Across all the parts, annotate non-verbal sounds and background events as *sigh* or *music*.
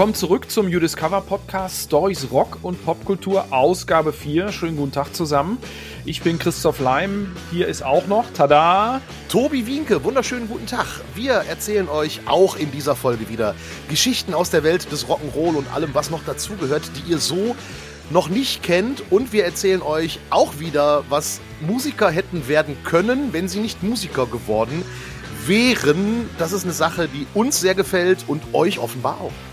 willkommen zurück zum You Discover Podcast Stories Rock und Popkultur, Ausgabe 4. Schönen guten Tag zusammen. Ich bin Christoph Leim. Hier ist auch noch, tada, Tobi Wienke. Wunderschönen guten Tag. Wir erzählen euch auch in dieser Folge wieder Geschichten aus der Welt des Rock'n'Roll und allem, was noch dazugehört, die ihr so noch nicht kennt. Und wir erzählen euch auch wieder, was Musiker hätten werden können, wenn sie nicht Musiker geworden wären. Das ist eine Sache, die uns sehr gefällt und euch offenbar auch.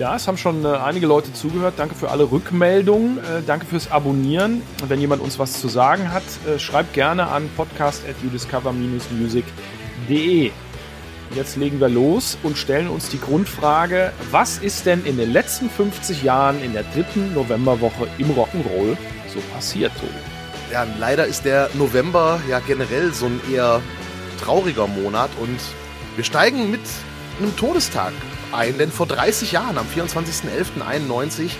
Ja, es haben schon äh, einige Leute zugehört. Danke für alle Rückmeldungen. Äh, danke fürs Abonnieren. Wenn jemand uns was zu sagen hat, äh, schreibt gerne an podcast.udiscover-music.de. Jetzt legen wir los und stellen uns die Grundfrage, was ist denn in den letzten 50 Jahren in der dritten Novemberwoche im Rock'n'Roll so passiert, Tobi? Ja, leider ist der November ja generell so ein eher trauriger Monat und wir steigen mit einem Todestag ein, denn vor 30 Jahren, am 24.11.91,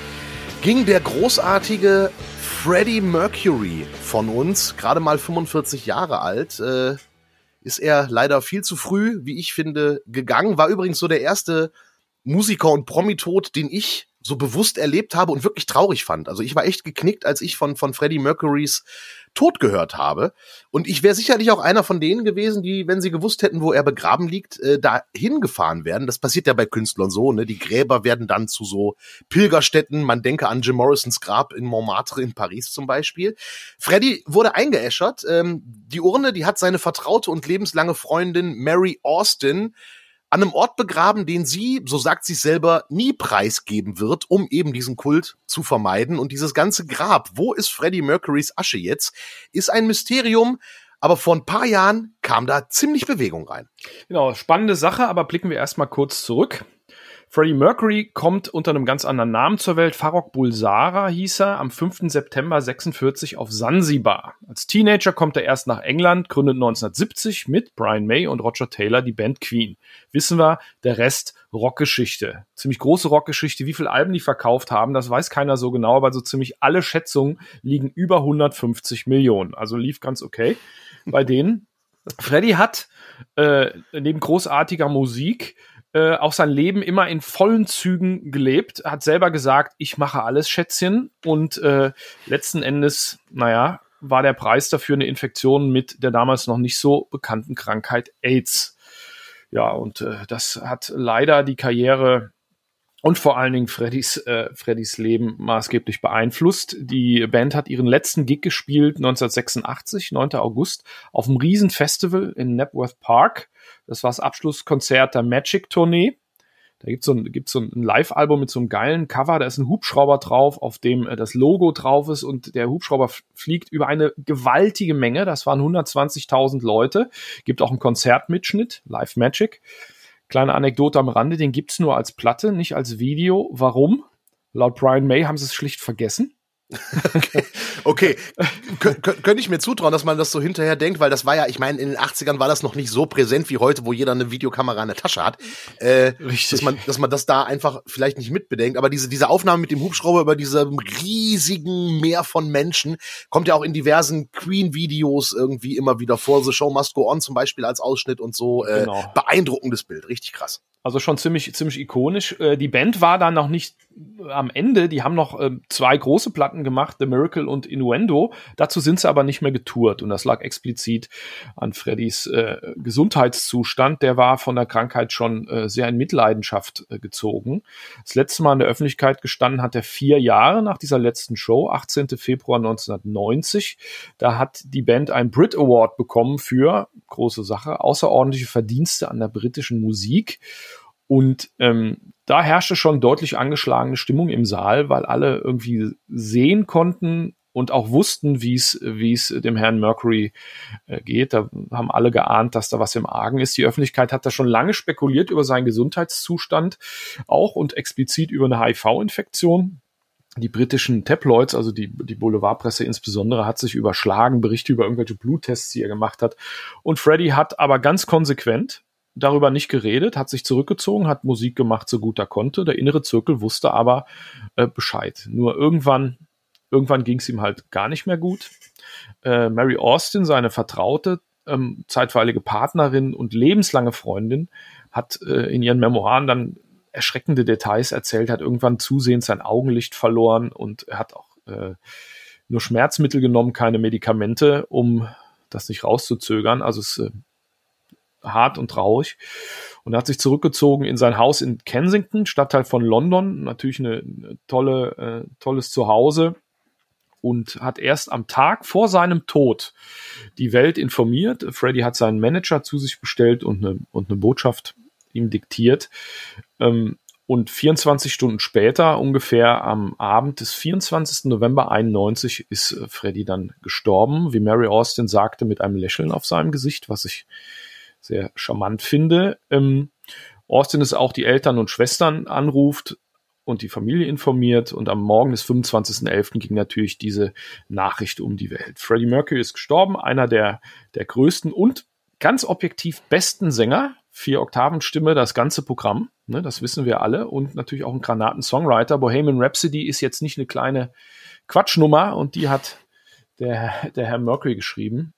ging der großartige Freddie Mercury von uns, gerade mal 45 Jahre alt, äh, ist er leider viel zu früh, wie ich finde, gegangen. War übrigens so der erste Musiker und Promi-Tod, den ich so bewusst erlebt habe und wirklich traurig fand. Also ich war echt geknickt, als ich von, von Freddie Mercurys Tod gehört habe. Und ich wäre sicherlich auch einer von denen gewesen, die, wenn sie gewusst hätten, wo er begraben liegt, äh, da hingefahren werden. Das passiert ja bei Künstlern so, ne? Die Gräber werden dann zu so Pilgerstätten. Man denke an Jim Morrisons Grab in Montmartre in Paris zum Beispiel. Freddie wurde eingeäschert. Ähm, die Urne, die hat seine vertraute und lebenslange Freundin Mary Austin an einem Ort begraben, den sie, so sagt sie selber, nie preisgeben wird, um eben diesen Kult zu vermeiden. Und dieses ganze Grab, wo ist Freddie Mercurys Asche jetzt, ist ein Mysterium. Aber vor ein paar Jahren kam da ziemlich Bewegung rein. Genau, spannende Sache, aber blicken wir erstmal kurz zurück. Freddie Mercury kommt unter einem ganz anderen Namen zur Welt. Farrokh Bulsara hieß er am 5. September 46 auf Sansibar. Als Teenager kommt er erst nach England, gründet 1970 mit Brian May und Roger Taylor die Band Queen. Wissen wir, der Rest Rockgeschichte. Ziemlich große Rockgeschichte. Wie viele Alben die verkauft haben, das weiß keiner so genau, aber so ziemlich alle Schätzungen liegen über 150 Millionen. Also lief ganz okay bei denen. *laughs* Freddie hat äh, neben großartiger Musik äh, auch sein Leben immer in vollen Zügen gelebt, hat selber gesagt, ich mache alles, Schätzchen. Und äh, letzten Endes, naja, war der Preis dafür eine Infektion mit der damals noch nicht so bekannten Krankheit AIDS. Ja, und äh, das hat leider die Karriere und vor allen Dingen Freddys, äh, Freddys Leben maßgeblich beeinflusst. Die Band hat ihren letzten Gig gespielt 1986, 9. August, auf einem Riesenfestival in Napworth Park. Das war das Abschlusskonzert der Magic-Tournee. Da gibt's so ein, gibt's so ein Live-Album mit so einem geilen Cover, da ist ein Hubschrauber drauf, auf dem äh, das Logo drauf ist und der Hubschrauber fliegt über eine gewaltige Menge. Das waren 120.000 Leute. Gibt auch einen Konzertmitschnitt, Live Magic. Kleine Anekdote am Rande, den gibt's nur als Platte, nicht als Video. Warum? Laut Brian May haben sie es schlicht vergessen. *laughs* okay, könnte ich mir zutrauen, dass man das so hinterher denkt, weil das war ja, ich meine, in den 80ern war das noch nicht so präsent wie heute, wo jeder eine Videokamera in der Tasche hat. Äh, Richtig. Dass man, dass man das da einfach vielleicht nicht mitbedenkt. Aber diese, diese Aufnahme mit dem Hubschrauber über diesem riesigen Meer von Menschen kommt ja auch in diversen Queen-Videos irgendwie immer wieder vor. The Show Must Go On zum Beispiel als Ausschnitt und so. Äh, genau. Beeindruckendes Bild, richtig krass. Also schon ziemlich, ziemlich ikonisch. Äh, die Band war dann noch nicht am Ende. Die haben noch äh, zwei große Platten gemacht, The Miracle und Innuendo. Dazu sind sie aber nicht mehr getourt. Und das lag explizit an Freddys äh, Gesundheitszustand. Der war von der Krankheit schon äh, sehr in Mitleidenschaft äh, gezogen. Das letzte Mal in der Öffentlichkeit gestanden hat er vier Jahre nach dieser letzten Show, 18. Februar 1990. Da hat die Band einen Brit Award bekommen für, große Sache, außerordentliche Verdienste an der britischen Musik. Und ähm, da herrschte schon deutlich angeschlagene Stimmung im Saal, weil alle irgendwie sehen konnten und auch wussten, wie es wie es dem Herrn Mercury äh, geht. Da haben alle geahnt, dass da was im Argen ist. Die Öffentlichkeit hat da schon lange spekuliert über seinen Gesundheitszustand auch und explizit über eine HIV-Infektion. Die britischen Tabloids, also die, die Boulevardpresse insbesondere, hat sich überschlagen, Berichte über irgendwelche Bluttests, die er gemacht hat. Und Freddy hat aber ganz konsequent darüber nicht geredet, hat sich zurückgezogen, hat Musik gemacht, so gut er konnte. Der innere Zirkel wusste aber äh, Bescheid. Nur irgendwann, irgendwann ging es ihm halt gar nicht mehr gut. Äh, Mary Austin, seine vertraute, ähm, zeitweilige Partnerin und lebenslange Freundin, hat äh, in ihren Memoiren dann erschreckende Details erzählt, hat irgendwann zusehends sein Augenlicht verloren und er hat auch äh, nur Schmerzmittel genommen, keine Medikamente, um das nicht rauszuzögern. Also es äh, hart und traurig. Und er hat sich zurückgezogen in sein Haus in Kensington, Stadtteil von London. Natürlich eine, tolle, äh, tolles Zuhause und hat erst am Tag vor seinem Tod die Welt informiert. Freddy hat seinen Manager zu sich bestellt und eine, und eine Botschaft ihm diktiert. Ähm, und 24 Stunden später, ungefähr am Abend des 24. November 91, ist äh, Freddy dann gestorben, wie Mary Austin sagte, mit einem Lächeln auf seinem Gesicht, was ich sehr charmant finde. Ähm, Austin ist auch die Eltern und Schwestern anruft und die Familie informiert und am Morgen des 25.11. ging natürlich diese Nachricht um die Welt. Freddie Mercury ist gestorben, einer der, der größten und ganz objektiv besten Sänger, vier Oktaven Stimme, das ganze Programm, ne, das wissen wir alle und natürlich auch ein Granaten-Songwriter. Bohemian Rhapsody ist jetzt nicht eine kleine Quatschnummer und die hat der, der Herr Mercury geschrieben.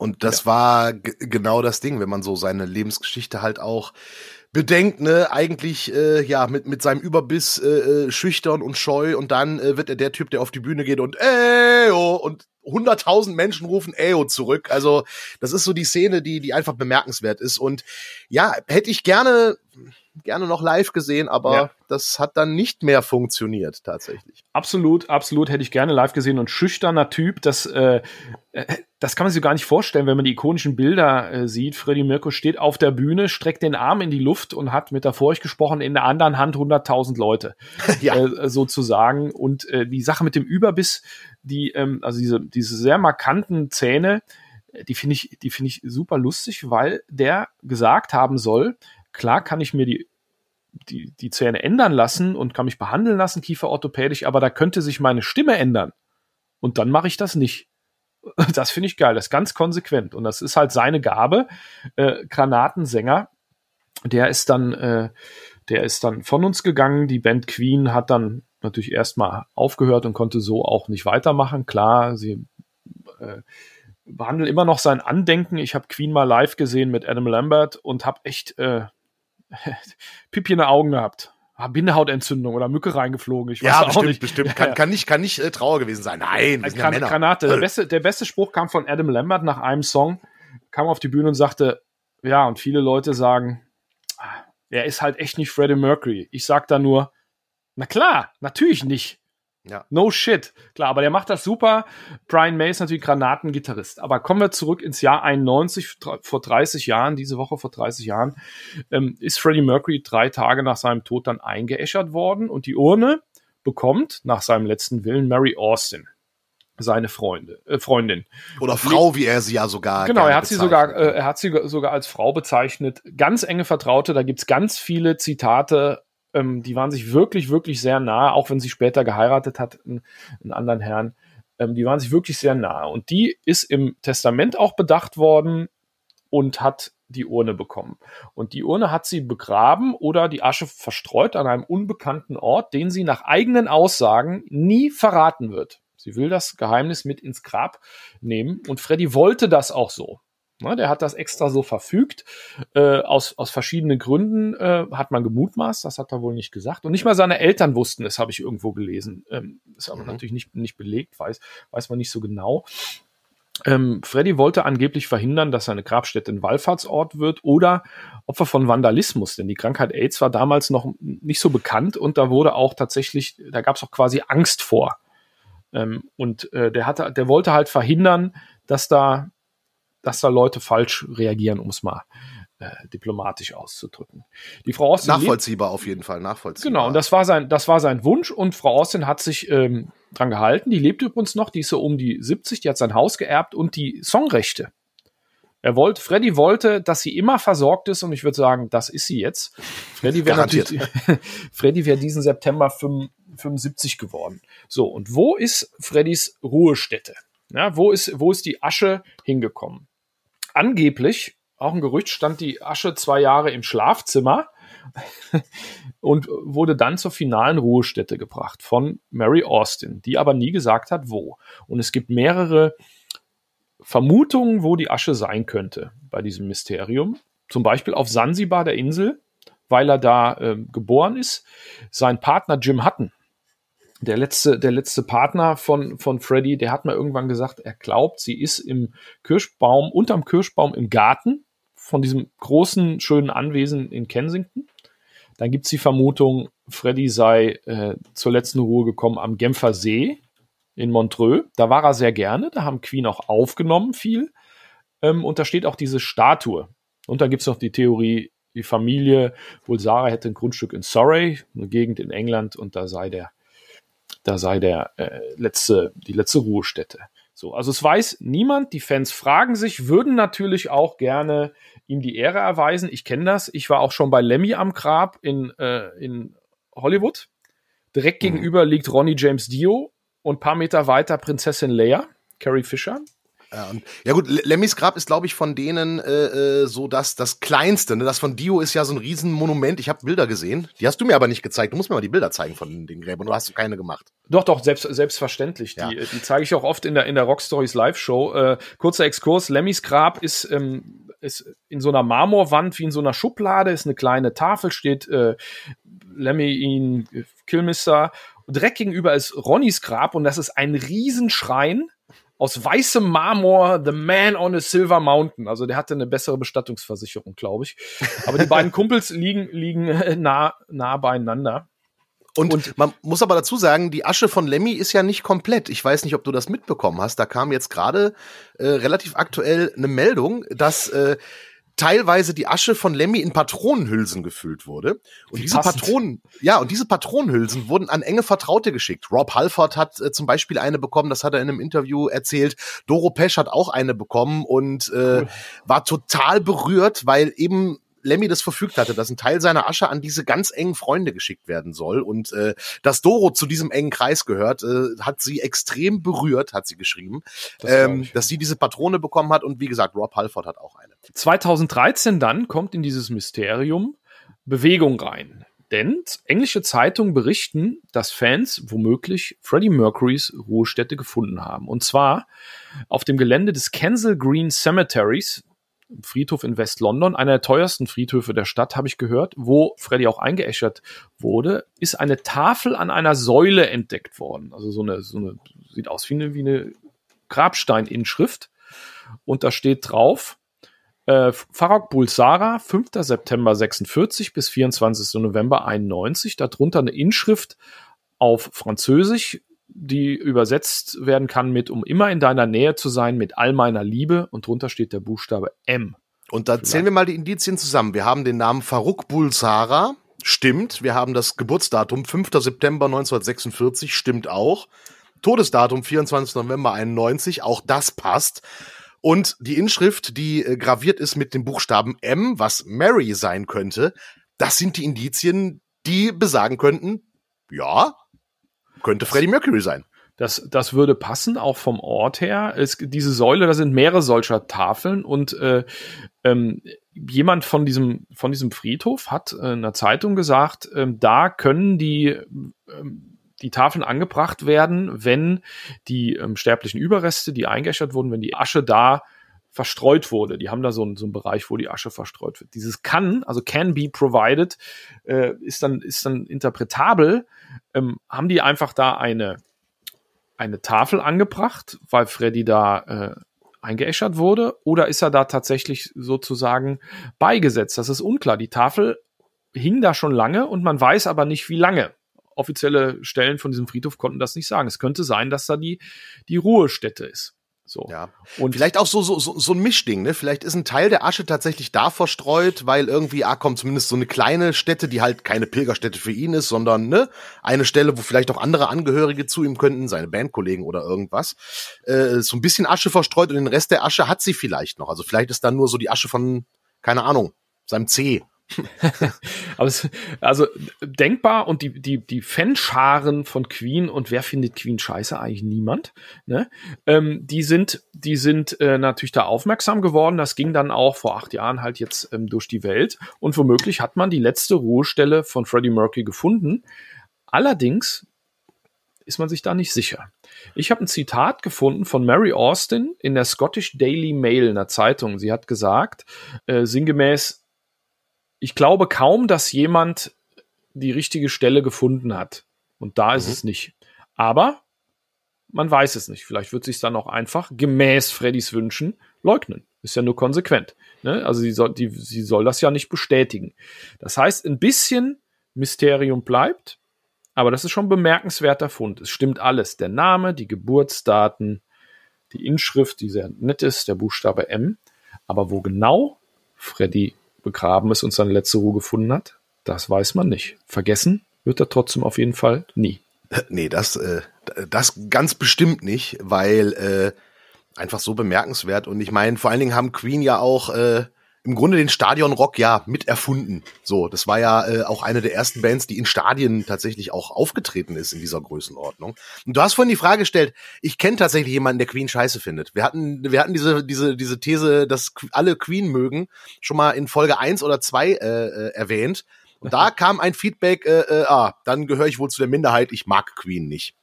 Und das ja. war genau das Ding, wenn man so seine Lebensgeschichte halt auch bedenkt, ne, eigentlich äh, ja mit mit seinem Überbiss äh, äh schüchtern und scheu und dann äh, wird er der Typ, der auf die Bühne geht und Eyo und hunderttausend Menschen rufen Eyo zurück. Also das ist so die Szene, die die einfach bemerkenswert ist und ja, hätte ich gerne gerne noch live gesehen, aber ja. das hat dann nicht mehr funktioniert tatsächlich. Absolut, absolut hätte ich gerne live gesehen und schüchterner Typ, das äh, äh, das kann man sich gar nicht vorstellen, wenn man die ikonischen Bilder äh, sieht. Freddie Mirko steht auf der Bühne, streckt den Arm in die Luft und hat metaphorisch gesprochen in der anderen Hand 100.000 Leute *laughs* ja. äh, sozusagen und äh, die Sache mit dem Überbiss, die ähm, also diese diese sehr markanten Zähne, äh, die finde ich die finde ich super lustig, weil der gesagt haben soll, Klar kann ich mir die, die, die Zähne ändern lassen und kann mich behandeln lassen, kieferorthopädisch, aber da könnte sich meine Stimme ändern. Und dann mache ich das nicht. *laughs* Das finde ich geil, das ist ganz konsequent. Und das ist halt seine Gabe. Äh, Granatensänger, der ist dann, äh, der ist dann von uns gegangen. Die Band Queen hat dann natürlich erstmal aufgehört und konnte so auch nicht weitermachen. Klar, sie äh, behandeln immer noch sein Andenken. Ich habe Queen mal live gesehen mit Adam Lambert und habe echt äh, *laughs* Pipi in den Augen gehabt. Ah, Bindehautentzündung oder Mücke reingeflogen. Ich weiß ja, bestimmt, nicht. bestimmt. Kann, kann nicht, kann nicht äh, Trauer gewesen sein. Nein, wir Gran ja Granate. Der beste, der beste Spruch kam von Adam Lambert nach einem Song, kam auf die Bühne und sagte, ja, und viele Leute sagen, ah, er ist halt echt nicht Freddie Mercury. Ich sag da nur, na klar, natürlich nicht. Ja. No shit. Klar, aber der macht das super. Brian May ist natürlich Granatengitarrist. Aber kommen wir zurück ins Jahr 91, vor 30 Jahren, diese Woche vor 30 Jahren, ähm, ist Freddie Mercury drei Tage nach seinem Tod dann eingeäschert worden und die Urne bekommt nach seinem letzten Willen Mary Austin seine Freunde, äh, Freundin. Oder Frau, wie er sie ja sogar. Genau, er hat sie sogar, äh, er hat sie sogar als Frau bezeichnet. Ganz enge Vertraute, da gibt's ganz viele Zitate ähm, die waren sich wirklich, wirklich sehr nah, auch wenn sie später geheiratet hat, einen, einen anderen Herrn. Ähm, die waren sich wirklich sehr nah. Und die ist im Testament auch bedacht worden und hat die Urne bekommen. Und die Urne hat sie begraben oder die Asche verstreut an einem unbekannten Ort, den sie nach eigenen Aussagen nie verraten wird. Sie will das Geheimnis mit ins Grab nehmen und Freddy wollte das auch so. Ne, der hat das extra so verfügt. Äh, aus, aus verschiedenen Gründen äh, hat man gemutmaßt, das hat er wohl nicht gesagt. Und nicht mal seine Eltern wussten es, habe ich irgendwo gelesen. Ähm, ist aber mhm. natürlich nicht, nicht belegt, weiß, weiß man nicht so genau. Ähm, Freddy wollte angeblich verhindern, dass seine Grabstätte ein Wallfahrtsort wird oder Opfer von Vandalismus, denn die Krankheit AIDS war damals noch nicht so bekannt und da wurde auch tatsächlich, da gab es auch quasi Angst vor. Ähm, und äh, der hatte, der wollte halt verhindern, dass da dass da Leute falsch reagieren, um es mal äh, diplomatisch auszudrücken. Die Frau Austin nachvollziehbar auf jeden Fall nachvollziehbar. Genau, und das war sein, das war sein Wunsch und Frau Austin hat sich ähm, dran gehalten. Die lebt übrigens noch, die ist so um die 70, die hat sein Haus geerbt und die Songrechte. Er wollte, Freddy wollte, dass sie immer versorgt ist und ich würde sagen, das ist sie jetzt. Freddy wäre natürlich, *laughs* Freddy wäre diesen September 75 geworden. So, und wo ist Freddys Ruhestätte? Ja, wo ist, wo ist die Asche hingekommen? Angeblich, auch ein Gerücht, stand die Asche zwei Jahre im Schlafzimmer *laughs* und wurde dann zur finalen Ruhestätte gebracht von Mary Austin, die aber nie gesagt hat, wo. Und es gibt mehrere Vermutungen, wo die Asche sein könnte bei diesem Mysterium. Zum Beispiel auf Sansibar, der Insel, weil er da äh, geboren ist. Sein Partner Jim Hutton, der letzte, der letzte Partner von, von Freddy, der hat mir irgendwann gesagt, er glaubt, sie ist im Kirschbaum, unterm Kirschbaum im Garten von diesem großen, schönen Anwesen in Kensington. Dann gibt es die Vermutung, Freddy sei äh, zur letzten Ruhe gekommen am Genfer See in Montreux. Da war er sehr gerne, da haben Queen auch aufgenommen viel. Ähm, und da steht auch diese Statue. Und dann gibt es noch die Theorie, die Familie, wohl Sarah hätte ein Grundstück in Surrey, eine Gegend in England, und da sei der, da sei der äh, letzte, die letzte Ruhestätte. So, also es weiß niemand. Die Fans fragen sich, würden natürlich auch gerne ihm die Ehre erweisen. Ich kenne das. Ich war auch schon bei Lemmy am Grab in, äh, in Hollywood. Direkt mhm. gegenüber liegt Ronnie James Dio und ein paar Meter weiter Prinzessin Leia, Carrie Fisher. Ja, ja gut, Lemmys Grab ist, glaube ich, von denen äh, äh, so das, das kleinste. Ne? Das von Dio ist ja so ein Riesenmonument. Ich habe Bilder gesehen. Die hast du mir aber nicht gezeigt. Du musst mir mal die Bilder zeigen von den Gräbern. Du hast keine gemacht. Doch, doch, selbst, selbstverständlich. Ja. Die, die zeige ich auch oft in der, in der Rockstories Live-Show. Äh, kurzer Exkurs. Lemmys Grab ist, ähm, ist in so einer Marmorwand wie in so einer Schublade. Ist eine kleine Tafel, steht äh, Lemmy ihn Killmister. Direkt gegenüber ist Ronnys Grab und das ist ein Riesenschrein aus weißem Marmor, The Man on a Silver Mountain. Also der hatte eine bessere Bestattungsversicherung, glaube ich. Aber die beiden *laughs* Kumpels liegen, liegen nah, nah beieinander. Und, und, man muss aber dazu sagen, die Asche von Lemmy ist ja nicht komplett. Ich weiß nicht, ob du das mitbekommen hast. Da kam jetzt gerade äh, relativ aktuell eine Meldung, dass äh, teilweise die Asche von Lemmy in Patronenhülsen gefüllt wurde. Und diese passend. Patronen, ja, und diese Patronenhülsen wurden an enge Vertraute geschickt. Rob Halford hat äh, zum Beispiel eine bekommen, das hat er in einem Interview erzählt. Doro Pesch hat auch eine bekommen und äh, cool. war total berührt, weil eben Lemmy das verfügt hatte, dass ein Teil seiner Asche an diese ganz engen Freunde geschickt werden soll und äh, dass Doro zu diesem engen Kreis gehört, äh, hat sie extrem berührt, hat sie geschrieben, das ähm, dass sie diese Patrone bekommen hat und wie gesagt, Rob Halford hat auch eine. 2013 dann kommt in dieses Mysterium Bewegung rein. Denn englische Zeitungen berichten, dass Fans womöglich Freddie Mercurys Ruhestätte gefunden haben. Und zwar auf dem Gelände des Kensal Green Cemeteries, Friedhof in West-London, einer der teuersten Friedhöfe der Stadt, habe ich gehört, wo Freddy auch eingeäschert wurde, ist eine Tafel an einer Säule entdeckt worden. Also so eine, so eine sieht aus wie eine, wie eine Grabsteininschrift. Und da steht drauf, äh, Farag Bulsara, 5. September 46 bis 24. November 91, darunter eine Inschrift auf Französisch, die übersetzt werden kann mit, um immer in deiner Nähe zu sein, mit all meiner Liebe. Und drunter steht der Buchstabe M. Und da zählen wir mal die Indizien zusammen. Wir haben den Namen Farouk Bulsara, stimmt. Wir haben das Geburtsdatum 5. September 1946, stimmt auch. Todesdatum 24. November 91, auch das passt. Und die Inschrift, die äh, graviert ist mit dem Buchstaben M, was Mary sein könnte, das sind die Indizien, die besagen könnten, ja, könnte Freddie Mercury sein. Das, das würde passen, auch vom Ort her. Es, diese Säule, da sind mehrere solcher Tafeln und äh, ähm, jemand von diesem, von diesem Friedhof hat äh, in einer Zeitung gesagt, äh, da können die, äh, die Tafeln angebracht werden, wenn die ähm, sterblichen Überreste, die eingeäschert wurden, wenn die Asche da verstreut wurde. Die haben da so einen, so einen Bereich, wo die Asche verstreut wird. Dieses kann, also can be provided, äh, ist dann ist dann interpretabel. Ähm, haben die einfach da eine eine Tafel angebracht, weil Freddy da äh, eingeäschert wurde, oder ist er da tatsächlich sozusagen beigesetzt? Das ist unklar. Die Tafel hing da schon lange und man weiß aber nicht, wie lange. Offizielle Stellen von diesem Friedhof konnten das nicht sagen. Es könnte sein, dass da die, die Ruhestätte ist. So. Ja. Und vielleicht auch so, so, so, so ein Mischding, ne? Vielleicht ist ein Teil der Asche tatsächlich da verstreut, weil irgendwie, ah, kommt zumindest so eine kleine Stätte, die halt keine Pilgerstätte für ihn ist, sondern, ne? Eine Stelle, wo vielleicht auch andere Angehörige zu ihm könnten, seine Bandkollegen oder irgendwas. Äh, so ein bisschen Asche verstreut und den Rest der Asche hat sie vielleicht noch. Also vielleicht ist dann nur so die Asche von, keine Ahnung, seinem C es, also denkbar und die, die, die Fanscharen von Queen und wer findet Queen scheiße? Eigentlich niemand. Ne? Ähm, die sind, die sind äh, natürlich da aufmerksam geworden. Das ging dann auch vor acht Jahren halt jetzt ähm, durch die Welt. Und womöglich hat man die letzte Ruhestelle von Freddie Mercury gefunden. Allerdings ist man sich da nicht sicher. Ich habe ein Zitat gefunden von Mary Austin in der Scottish Daily Mail, einer Zeitung. Sie hat gesagt, äh, sinngemäß, ich glaube kaum, dass jemand die richtige Stelle gefunden hat. Und da ist Mhm. es nicht. Aber man weiß es nicht. Vielleicht wird sich dann auch einfach gemäß Freddys Wünschen leugnen. Ist ja nur konsequent. Ne? Also sie soll, die, sie soll das ja nicht bestätigen. Das heißt, ein bisschen Mysterium bleibt, aber das ist schon ein bemerkenswerter Fund. Es stimmt alles. Der Name, die Geburtsdaten, die Inschrift, die sehr nett ist, der Buchstabe M. Aber wo genau Freddy begraben ist und seine letzte Ruhe gefunden hat, das weiß man nicht. Vergessen wird er trotzdem auf jeden Fall nie. *laughs* Nee, das, äh, das ganz bestimmt nicht, weil äh, einfach so bemerkenswert. Und ich meine, vor allen Dingen haben Queen ja auch äh, im Grunde den Stadionrock ja mit erfunden. So, das war ja äh, auch eine der ersten Bands, die in Stadien tatsächlich auch aufgetreten ist in dieser Größenordnung. Und du hast vorhin die Frage gestellt, ich kenne tatsächlich jemanden, der Queen scheiße findet. Wir hatten, wir hatten diese, diese, diese These, dass alle Queen mögen, schon mal in Folge eins oder zwei äh, äh, erwähnt. Und da *laughs* kam ein Feedback, äh, äh, ah, dann gehöre ich wohl zu der Minderheit, ich mag Queen nicht.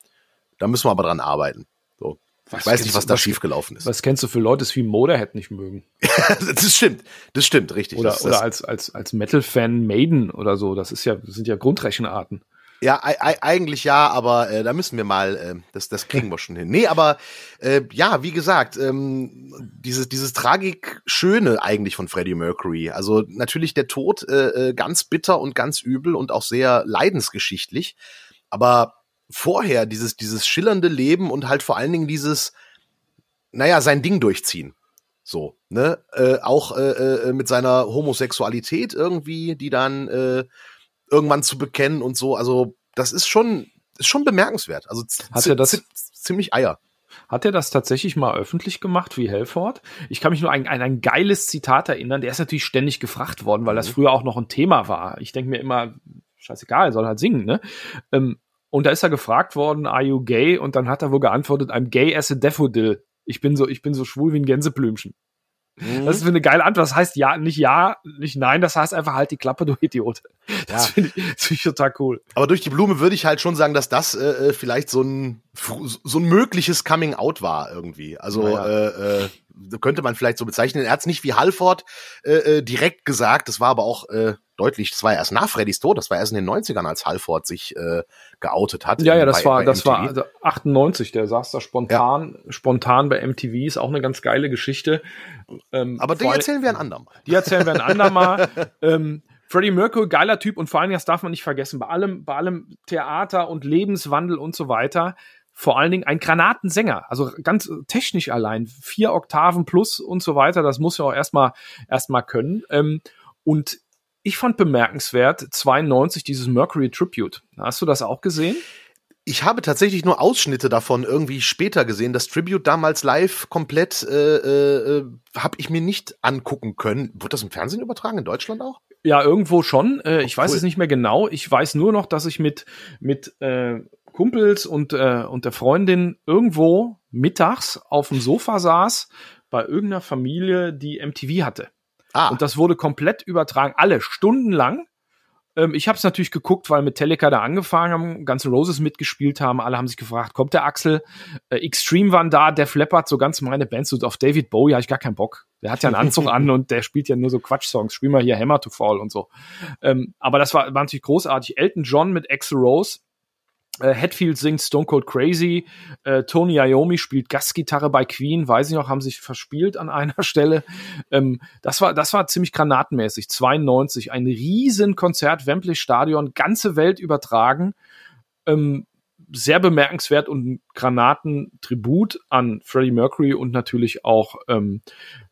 Da müssen wir aber dran arbeiten. Was ich weiß nicht, was da was- schiefgelaufen ist. Was kennst du für Leute, die wie Motorhead nicht mögen? *laughs* das stimmt, das stimmt, richtig. Oder, das, oder das, als, als, als Metal-Fan Maiden oder so. Das ist ja, das sind ja Grundrechenarten. Ja, ei- ei- eigentlich ja, aber äh, da müssen wir mal, äh, das, das kriegen wir schon hin. Nee, aber äh, ja, wie gesagt, ähm, dieses, dieses Tragik-Schöne eigentlich von Freddie Mercury. Also natürlich der Tod äh, äh, ganz bitter und ganz übel und auch sehr leidensgeschichtlich. Aber vorher dieses, dieses schillernde Leben und halt vor allen Dingen dieses, naja, sein Ding durchziehen. So, ne? Äh, auch äh, äh, mit seiner Homosexualität irgendwie, die dann äh, irgendwann zu bekennen und so. Also, das ist schon, ist schon bemerkenswert. Also Hat er das- zi- ziemlich Eier. Hat er das tatsächlich mal öffentlich gemacht wie Helford? Ich kann mich nur an, an ein geiles Zitat erinnern. Der ist natürlich ständig gefragt worden, weil das Mhm. früher auch noch ein Thema war. Ich denke mir immer, scheißegal, er soll halt singen, ne? Ähm, und da ist er gefragt worden, are you gay? Und dann hat er wohl geantwortet, I'm gay as a daffodil. Ich bin so, ich bin so schwul wie ein Gänseblümchen. Das ist für eine geile Antwort. Das heißt ja, nicht ja, nicht nein. Das heißt einfach halt die Klappe, du Idiot. Das Ja. finde ich, das find ich total cool. Aber durch die Blume würde ich halt schon sagen, dass das äh, äh, vielleicht so ein so ein mögliches Coming Out war irgendwie. Also Naja. äh, äh, könnte man vielleicht so bezeichnen. Er hat es nicht wie Halford äh, äh, direkt gesagt. Das war aber auch äh, deutlich. Das war erst nach Freddys Tod. Das war erst in den 90ern, als Halford sich äh, geoutet hat. Ja, ja, das bei- war, bei das war MTV. also 98, der saß da spontan, spontan bei MTV, ist auch eine ganz geile Geschichte. Ähm, Aber die erzählen wir ein andermal. Die erzählen wir ein andermal. *laughs* ähm, Freddie Mercury, geiler Typ und vor allem, das darf man nicht vergessen, bei allem, bei allem Theater und Lebenswandel und so weiter, vor allen Dingen ein Granatensänger, also ganz technisch allein, vier Oktaven plus und so weiter, das muss ja auch erstmal erstmal können. Ähm, und ich fand bemerkenswert 92 dieses Mercury Tribute. Hast du das auch gesehen? Ich habe tatsächlich nur Ausschnitte davon irgendwie später gesehen. Das Tribute damals live komplett äh, äh, habe ich mir nicht angucken können. Wurde das im Fernsehen übertragen in Deutschland auch? Ja, irgendwo schon. Äh, ich Oh, weiß cool. es nicht mehr genau. Ich weiß nur noch, dass ich mit, mit äh, Kumpels und, äh, und der Freundin irgendwo mittags auf dem Sofa saß bei irgendeiner Familie, die MTV hatte. Ah, Und das wurde komplett übertragen, alle stundenlang. Ähm, ich habe es natürlich geguckt, weil Metallica da angefangen haben, ganze Roses mitgespielt haben. Alle haben sich gefragt, kommt der Axel? Äh, Extreme waren da, Def Leppard, so ganz meine Bands. Und auf David Bowie habe ich gar keinen Bock. Der hat ja einen Anzug *laughs* an und der spielt ja nur so Quatsch-Songs. Spiel mal hier Hammer to Fall und so. Ähm, aber das war, war natürlich großartig. Elton John mit Axel Rose. Äh, Hetfield singt Stone Cold Crazy. Äh, Tony Iommi spielt Gastgitarre bei Queen. Weiß ich noch, haben sich verspielt an *laughs* einer Stelle. Ähm, das war, das war ziemlich granatenmäßig. 92, ein riesen Konzert, Wembley Stadion, ganze Welt übertragen. Ähm, sehr bemerkenswert und ein Granatentribut an Freddie Mercury und natürlich auch ähm,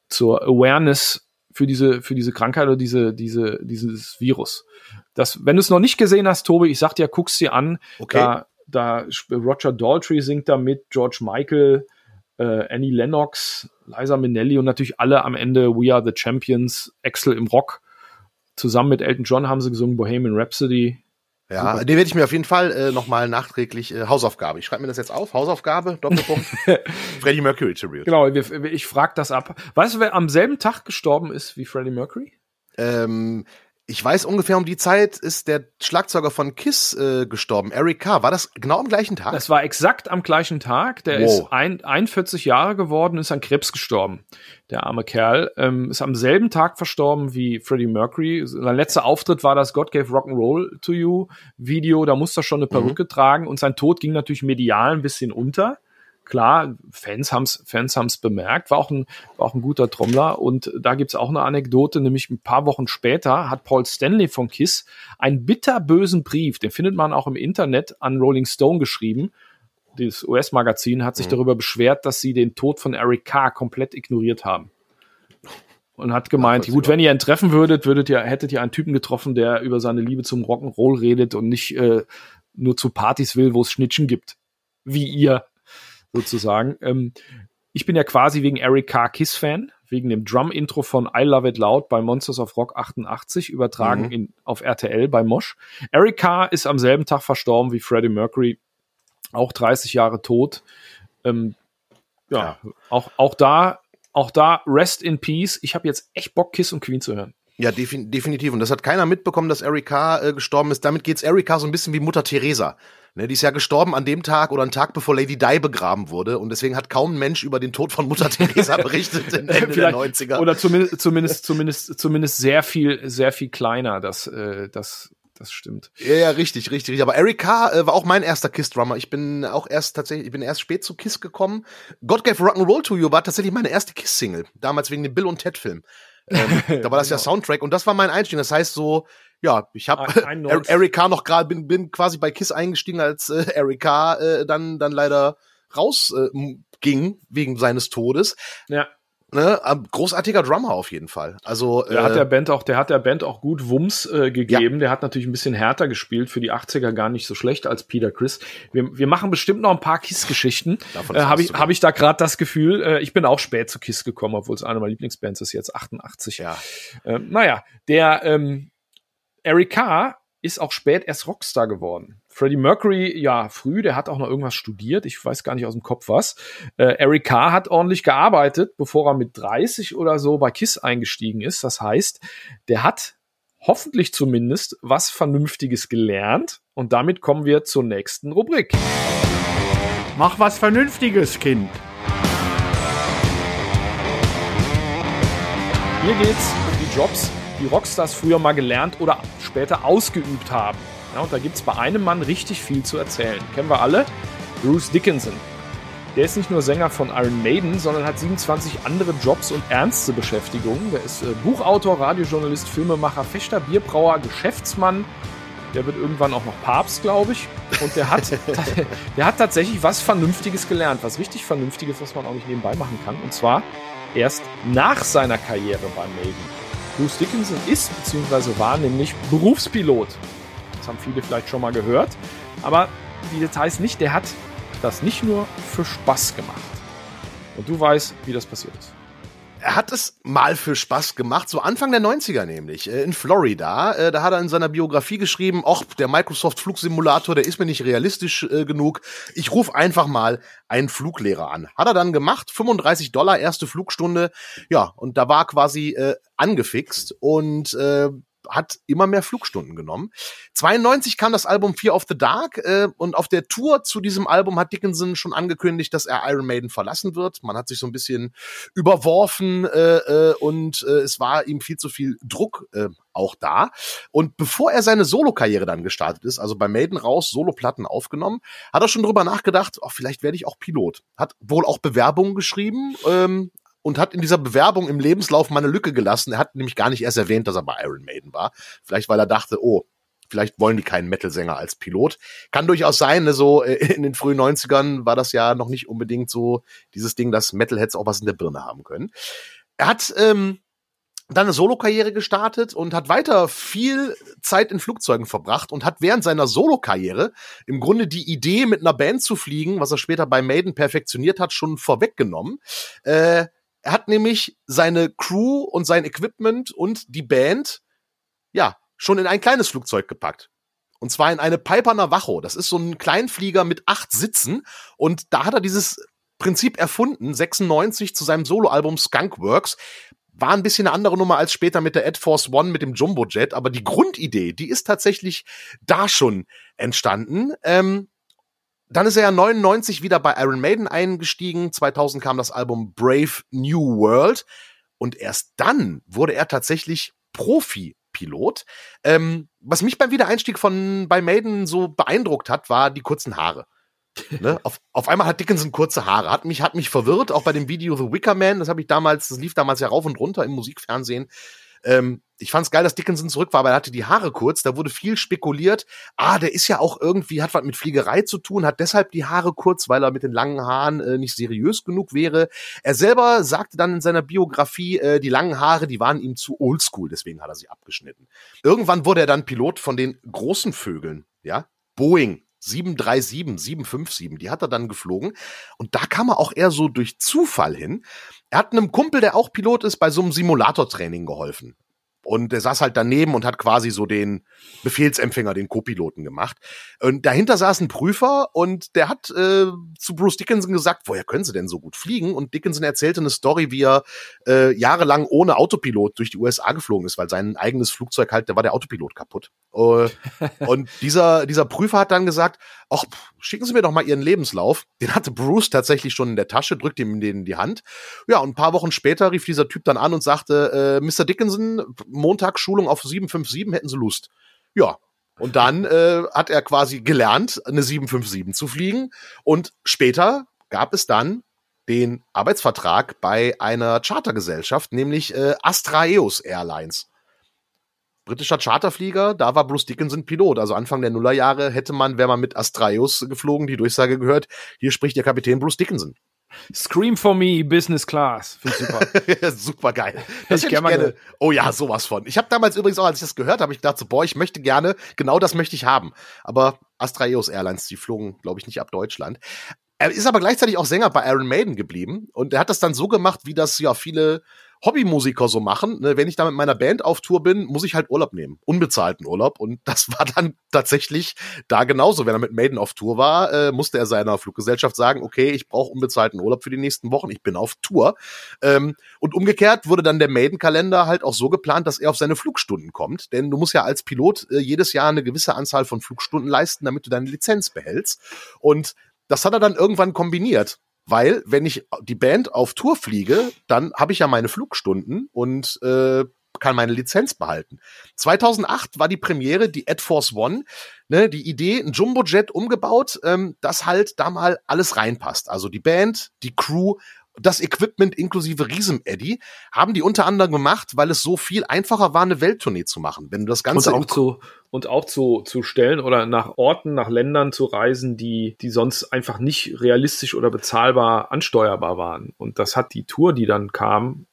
zur Awareness für diese, für diese Krankheit oder diese, diese, dieses Virus. Das, wenn du es noch nicht gesehen hast, Tobi, ich sag dir, guck's dir an. okay. Da, da Roger Daltrey singt da mit, George Michael, äh, Annie Lennox, Liza Minnelli und natürlich alle am Ende We Are the Champions, Axel im Rock. Zusammen mit Elton John haben sie gesungen Bohemian Rhapsody. Ja, super. den werde ich mir auf jeden Fall äh, nochmal nachträglich äh, Hausaufgabe. Ich schreibe mir das jetzt auf. Hausaufgabe, Doppelpunkt. *laughs* Freddie Mercury Tribute. Genau, wir, ich frag das ab. Weißt du, wer am selben Tag gestorben ist wie Freddie Mercury? Ähm, ich weiß ungefähr um die Zeit ist der Schlagzeuger von Kiss äh, gestorben, Eric Carr. War das genau am gleichen Tag? Das war exakt am gleichen Tag. Der wow. ist ein, 41 Jahre geworden, ist an Krebs gestorben. Der arme Kerl ähm, ist am selben Tag verstorben wie Freddie Mercury. Sein letzter Auftritt war das God Gave Rock'n'Roll to You Video. Da musste er schon eine Perücke mhm. tragen und sein Tod ging natürlich medial ein bisschen unter klar, Fans haben's Fans haben's bemerkt, war auch ein, war auch ein guter Trommler. Und da gibt's auch eine Anekdote, nämlich ein paar Wochen später hat Paul Stanley von Kiss einen bitterbösen Brief, den findet man auch im Internet, an Rolling Stone geschrieben. Das US-Magazin hat sich mhm. darüber beschwert, dass sie den Tod von Eric Carr komplett ignoriert haben. Und hat gemeint, gut, wenn ihr ihn treffen würdet, würdet ihr, hättet ihr einen Typen getroffen, der über seine Liebe zum Rock'n'Roll redet und nicht äh, nur zu Partys will, wo es Schnittchen gibt. Wie ihr sozusagen. Ähm, ich bin ja quasi wegen Eric Carr Kiss-Fan, wegen dem Drum-Intro von I Love It Loud bei Monsters of Rock 88, übertragen mhm. in, auf RTL bei Mosch. Eric Carr ist am selben Tag verstorben wie Freddie Mercury, auch 30 Jahre tot. Ähm, ja, ja, Auch, auch da, auch da, rest in peace. Ich habe jetzt echt Bock, Kiss und Queen zu hören. Ja, defin definitiv. Und das hat keiner mitbekommen, dass Eric Carr äh, gestorben ist. Damit geht's Eric Carr so ein bisschen wie Mutter Teresa. Ne, die ist ja gestorben an dem Tag oder einen Tag bevor Lady Di begraben wurde. Und deswegen hat kaum ein Mensch über den Tod von Mutter Teresa *laughs* berichtet in Ende der 90er. Oder zumindest, zumindest, zumindest, zumindest sehr viel, sehr viel kleiner, das, äh, das, das stimmt. Ja, ja, richtig, richtig, richtig. Aber Eric Carr äh, war auch mein erster Kiss-Drummer. Ich bin auch erst tatsächlich, ich bin erst spät zu Kiss gekommen. God Gave Rock'n'Roll to You war tatsächlich meine erste Kiss-Single. Damals wegen dem Bill und Ted-Film. Ähm, *laughs* da war das ja genau. Soundtrack und das war mein Einstieg. Das heißt so, ja, ich habe *laughs* Eric Carr noch gerade bin, bin quasi bei Kiss eingestiegen, als äh, Eric Carr äh, dann dann leider rausging äh, ging wegen seines Todes. Ja. Ne, großartiger Drummer auf jeden Fall. Also der äh, hat der Band auch, der hat der Band auch gut Wumms äh, gegeben. Ja. Der hat natürlich ein bisschen härter gespielt für die 80er gar nicht so schlecht als Peter Chris. Wir, wir machen bestimmt noch ein paar Kiss-Geschichten. Äh, Habe ich, hab ich da gerade das Gefühl. Äh, ich bin auch spät zu Kiss gekommen, obwohl es eine meiner Lieblingsbands ist jetzt 88. Ja. Ähm, naja, der ähm, Eric Carr ist auch spät erst Rockstar geworden. Freddie Mercury, ja, früh, der hat auch noch irgendwas studiert. Ich weiß gar nicht aus dem Kopf was. Äh, Eric Carr hat ordentlich gearbeitet, bevor er mit 30 oder so bei Kiss eingestiegen ist. Das heißt, der hat hoffentlich zumindest was Vernünftiges gelernt. Und damit kommen wir zur nächsten Rubrik. Mach was Vernünftiges, Kind. Hier geht's um die Jobs, die Rockstars früher mal gelernt oder später ausgeübt haben. Ja, und da gibt es bei einem Mann richtig viel zu erzählen. Kennen wir alle? Bruce Dickinson. Der ist nicht nur Sänger von Iron Maiden, sondern hat 27 andere Jobs und ernste Beschäftigungen. Der ist äh, Buchautor, Radiojournalist, Filmemacher, Fechter, Bierbrauer, Geschäftsmann. Der wird irgendwann auch noch Papst, glaube ich. Und der hat, *laughs* *laughs* der hat tatsächlich was Vernünftiges gelernt, was richtig Vernünftiges, was man auch nicht nebenbei machen kann. Und zwar erst nach seiner Karriere bei Maiden. Bruce Dickinson ist bzw. war nämlich Berufspilot. Das haben viele vielleicht schon mal gehört. Aber die Details nicht, der hat das nicht nur für Spaß gemacht. Und du weißt, wie das passiert ist er hat es mal für Spaß gemacht, so Anfang der 90er nämlich, äh, in Florida. Äh, da hat er in seiner Biografie geschrieben, ach, der Microsoft Flugsimulator, der ist mir nicht realistisch äh, genug. Ich rufe einfach mal einen Fluglehrer an. Hat er dann gemacht, 35 Dollar erste Flugstunde. Ja, und da war quasi äh, angefixt und äh, hat immer mehr Flugstunden genommen. 92 kam das Album Fear of the Dark äh, und auf der Tour zu diesem Album hat Dickinson schon angekündigt, dass er Iron Maiden verlassen wird. Man hat sich so ein bisschen überworfen äh, äh, und äh, es war ihm viel zu viel Druck äh, auch da. Und bevor er seine Solokarriere dann gestartet ist, also bei Maiden raus, Soloplatten aufgenommen, hat er schon drüber nachgedacht, oh, vielleicht werde ich auch Pilot. Hat wohl auch Bewerbungen geschrieben, ähm, und hat in dieser Bewerbung im Lebenslauf mal eine Lücke gelassen. Er hat nämlich gar nicht erst erwähnt, dass er bei Iron Maiden war. Vielleicht, weil er dachte, oh, vielleicht wollen die keinen Metal-Sänger als Pilot. Kann durchaus sein, ne, so äh, in den frühen 90ern war das ja noch nicht unbedingt so dieses Ding, dass Metalheads auch was in der Birne haben können. Er hat ähm, dann eine Solokarriere gestartet und hat weiter viel Zeit in Flugzeugen verbracht und hat während seiner Solokarriere im Grunde die Idee, mit einer Band zu fliegen, was er später bei Maiden perfektioniert hat, schon vorweggenommen. Äh, er hat nämlich seine Crew und sein Equipment und die Band, ja, schon in ein kleines Flugzeug gepackt. Und zwar in eine Piper Navajo. Das ist so ein Kleinflieger mit acht Sitzen. Und da hat er dieses Prinzip erfunden, 96 zu seinem Soloalbum Skunkworks. war ein bisschen eine andere Nummer als später mit der Ed Force One mit dem Jumbo Jet, aber die Grundidee, die ist tatsächlich da schon entstanden. Ähm, dann ist er ja 99 wieder bei Iron Maiden eingestiegen. 2000 kam das Album Brave New World. Und erst dann wurde er tatsächlich Profi-Pilot. Ähm, was mich beim Wiedereinstieg von bei Maiden so beeindruckt hat, war die kurzen Haare. *laughs* ne? auf, auf einmal hat Dickinson kurze Haare. Hat mich, hat mich verwirrt, auch bei dem Video The Wicker Man. Das habe ich damals, das lief damals ja rauf und runter im Musikfernsehen. Ähm, ich fand es geil, dass Dickinson zurück war, weil er hatte die Haare kurz. Da wurde viel spekuliert. Ah, der ist ja auch irgendwie, hat was mit Fliegerei zu tun, hat deshalb die Haare kurz, weil er mit den langen Haaren äh, nicht seriös genug wäre. Er selber sagte dann in seiner Biografie, äh, die langen Haare, die waren ihm zu oldschool, deswegen hat er sie abgeschnitten. Irgendwann wurde er dann Pilot von den großen Vögeln, ja, Boeing. 737, 757, die hat er dann geflogen. Und da kam er auch eher so durch Zufall hin. Er hat einem Kumpel, der auch Pilot ist, bei so einem Simulatortraining geholfen. Und er saß halt daneben und hat quasi so den Befehlsempfänger, den Co-Piloten gemacht. Und dahinter saß ein Prüfer und der hat äh, zu Bruce Dickinson gesagt, woher können Sie denn so gut fliegen? Und Dickinson erzählte eine Story, wie er äh, jahrelang ohne Autopilot durch die USA geflogen ist, weil sein eigenes Flugzeug halt, da war der Autopilot kaputt. Uh, *laughs* und dieser, dieser Prüfer hat dann gesagt, ach, schicken Sie mir doch mal Ihren Lebenslauf. Den hatte Bruce tatsächlich schon in der Tasche, drückt ihm den in die Hand. Ja, und ein paar Wochen später rief dieser Typ dann an und sagte, äh, Mr. Dickinson, Montagsschulung auf 757, hätten Sie Lust? Ja. Und dann äh, hat er quasi gelernt, eine 757 zu fliegen. Und später gab es dann den Arbeitsvertrag bei einer Chartergesellschaft, nämlich äh, Astraeus Airlines britischer Charterflieger, da war Bruce Dickinson Pilot. Also Anfang der Nullerjahre hätte man, wäre man mit Astraeus geflogen, die Durchsage gehört, hier spricht der Kapitän Bruce Dickinson. Scream for me, Business Class. Finde ich super. *laughs* super geil. Das ich gerne, gerne. Oh ja, sowas von. Ich habe damals übrigens auch, als ich das gehört habe, ich dachte so, boah, ich möchte gerne, genau das möchte ich haben. Aber Astraeus Airlines, die flogen, glaube ich, nicht ab Deutschland. Er ist aber gleichzeitig auch Sänger bei Iron Maiden geblieben und er hat das dann so gemacht, wie das ja viele Hobbymusiker so machen. Ne? Wenn ich da mit meiner Band auf Tour bin, muss ich halt Urlaub nehmen. Unbezahlten Urlaub. Und *laughs* das war dann tatsächlich da genauso. Wenn er mit Maiden auf Tour war, äh, musste er seiner Fluggesellschaft sagen, okay, ich brauche unbezahlten Urlaub für die nächsten Wochen. Ich bin auf Tour. Ähm, und umgekehrt wurde dann der Maiden-Kalender halt auch so geplant, dass er auf seine Flugstunden kommt. Denn du musst ja als Pilot äh, jedes Jahr eine gewisse Anzahl von Flugstunden leisten, damit du deine Lizenz behältst. Und das hat er dann irgendwann kombiniert. Weil, wenn ich die Band auf Tour fliege, dann habe ich ja meine Flugstunden und äh, kann meine Lizenz behalten. 2008 war die Premiere, die Ed Force One. Ne, die Idee, ein Jumbojet umgebaut, ähm, dass halt da mal alles reinpasst. Also die Band, die Crew das Equipment inklusive Riesem Eddy haben die unter anderem gemacht, weil es so viel einfacher war, eine Welttournee zu machen. Wenn du das Ganze und auch zu und auch zu, zu stellen oder nach Orten, nach Ländern zu reisen, die die sonst einfach nicht realistisch oder bezahlbar ansteuerbar waren. Und das hat die Tour, die dann kam,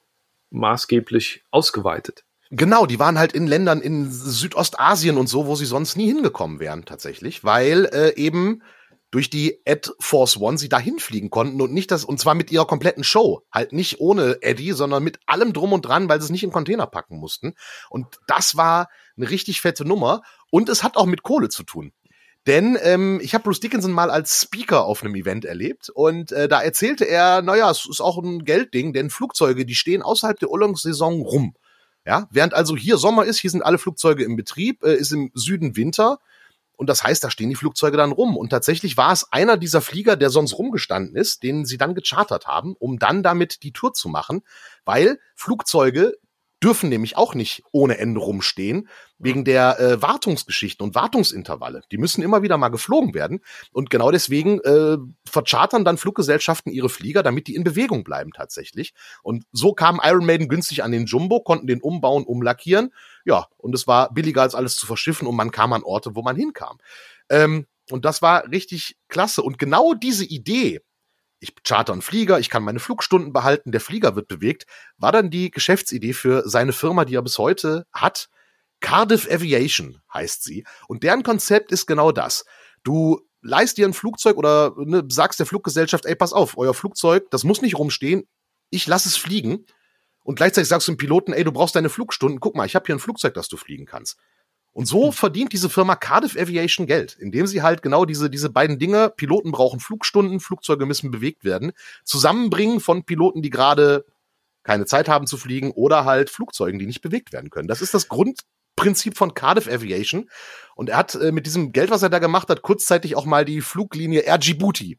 maßgeblich ausgeweitet. Genau, die waren halt in Ländern in Südostasien und so, wo sie sonst nie hingekommen wären tatsächlich, weil äh, eben durch die Ed Force One sie dahin fliegen konnten und nicht das, und zwar mit ihrer kompletten Show. Halt nicht ohne Eddie, sondern mit allem drum und dran, weil sie es nicht im Container packen mussten. Und das war eine richtig fette Nummer. Und es hat auch mit Kohle zu tun. Denn ähm, ich habe Bruce Dickinson mal als Speaker auf einem Event erlebt und äh, da erzählte er, naja, es ist auch ein Geldding, denn Flugzeuge, die stehen außerhalb der Urlaubssaison rum. Ja, während also hier Sommer ist, hier sind alle Flugzeuge im Betrieb, äh, ist im Süden Winter und das heißt, da stehen die Flugzeuge dann rum. Und tatsächlich war es einer dieser Flieger, der sonst rumgestanden ist, den sie dann gechartert haben, um dann damit die Tour zu machen, weil Flugzeuge dürfen nämlich auch nicht ohne Ende rumstehen, wegen der äh, Wartungsgeschichten und Wartungsintervalle. Die müssen immer wieder mal geflogen werden. Und genau deswegen äh, verchartern dann Fluggesellschaften ihre Flieger, damit die in Bewegung bleiben tatsächlich. Und so kam Iron Maiden günstig an den Jumbo, konnten den umbauen, umlackieren. Ja, und es war billiger als alles zu verschiffen und man kam an Orte, wo man hinkam. Ähm, und das war richtig klasse. Und genau diese Idee, ich charter einen Flieger, ich kann meine Flugstunden behalten, der Flieger wird bewegt, war dann die Geschäftsidee für seine Firma, die er bis heute hat. Cardiff Aviation heißt sie. Und deren Konzept ist genau das. Du leist dir ein Flugzeug oder ne, sagst der Fluggesellschaft, ey, pass auf, euer Flugzeug, das muss nicht rumstehen, ich lass es fliegen. Und gleichzeitig sagst du dem Piloten, ey, du brauchst deine Flugstunden, guck mal, ich habe hier ein Flugzeug, das du fliegen kannst. Und so verdient diese Firma Cardiff Aviation Geld, indem sie halt genau diese, diese beiden Dinge, Piloten brauchen Flugstunden, Flugzeuge müssen bewegt werden, zusammenbringen von Piloten, die gerade keine Zeit haben zu fliegen oder halt Flugzeugen, die nicht bewegt werden können. Das ist das Grundprinzip von Cardiff Aviation. Und er hat äh, mit diesem Geld, was er da gemacht hat, kurzzeitig auch mal die Fluglinie Air Djibouti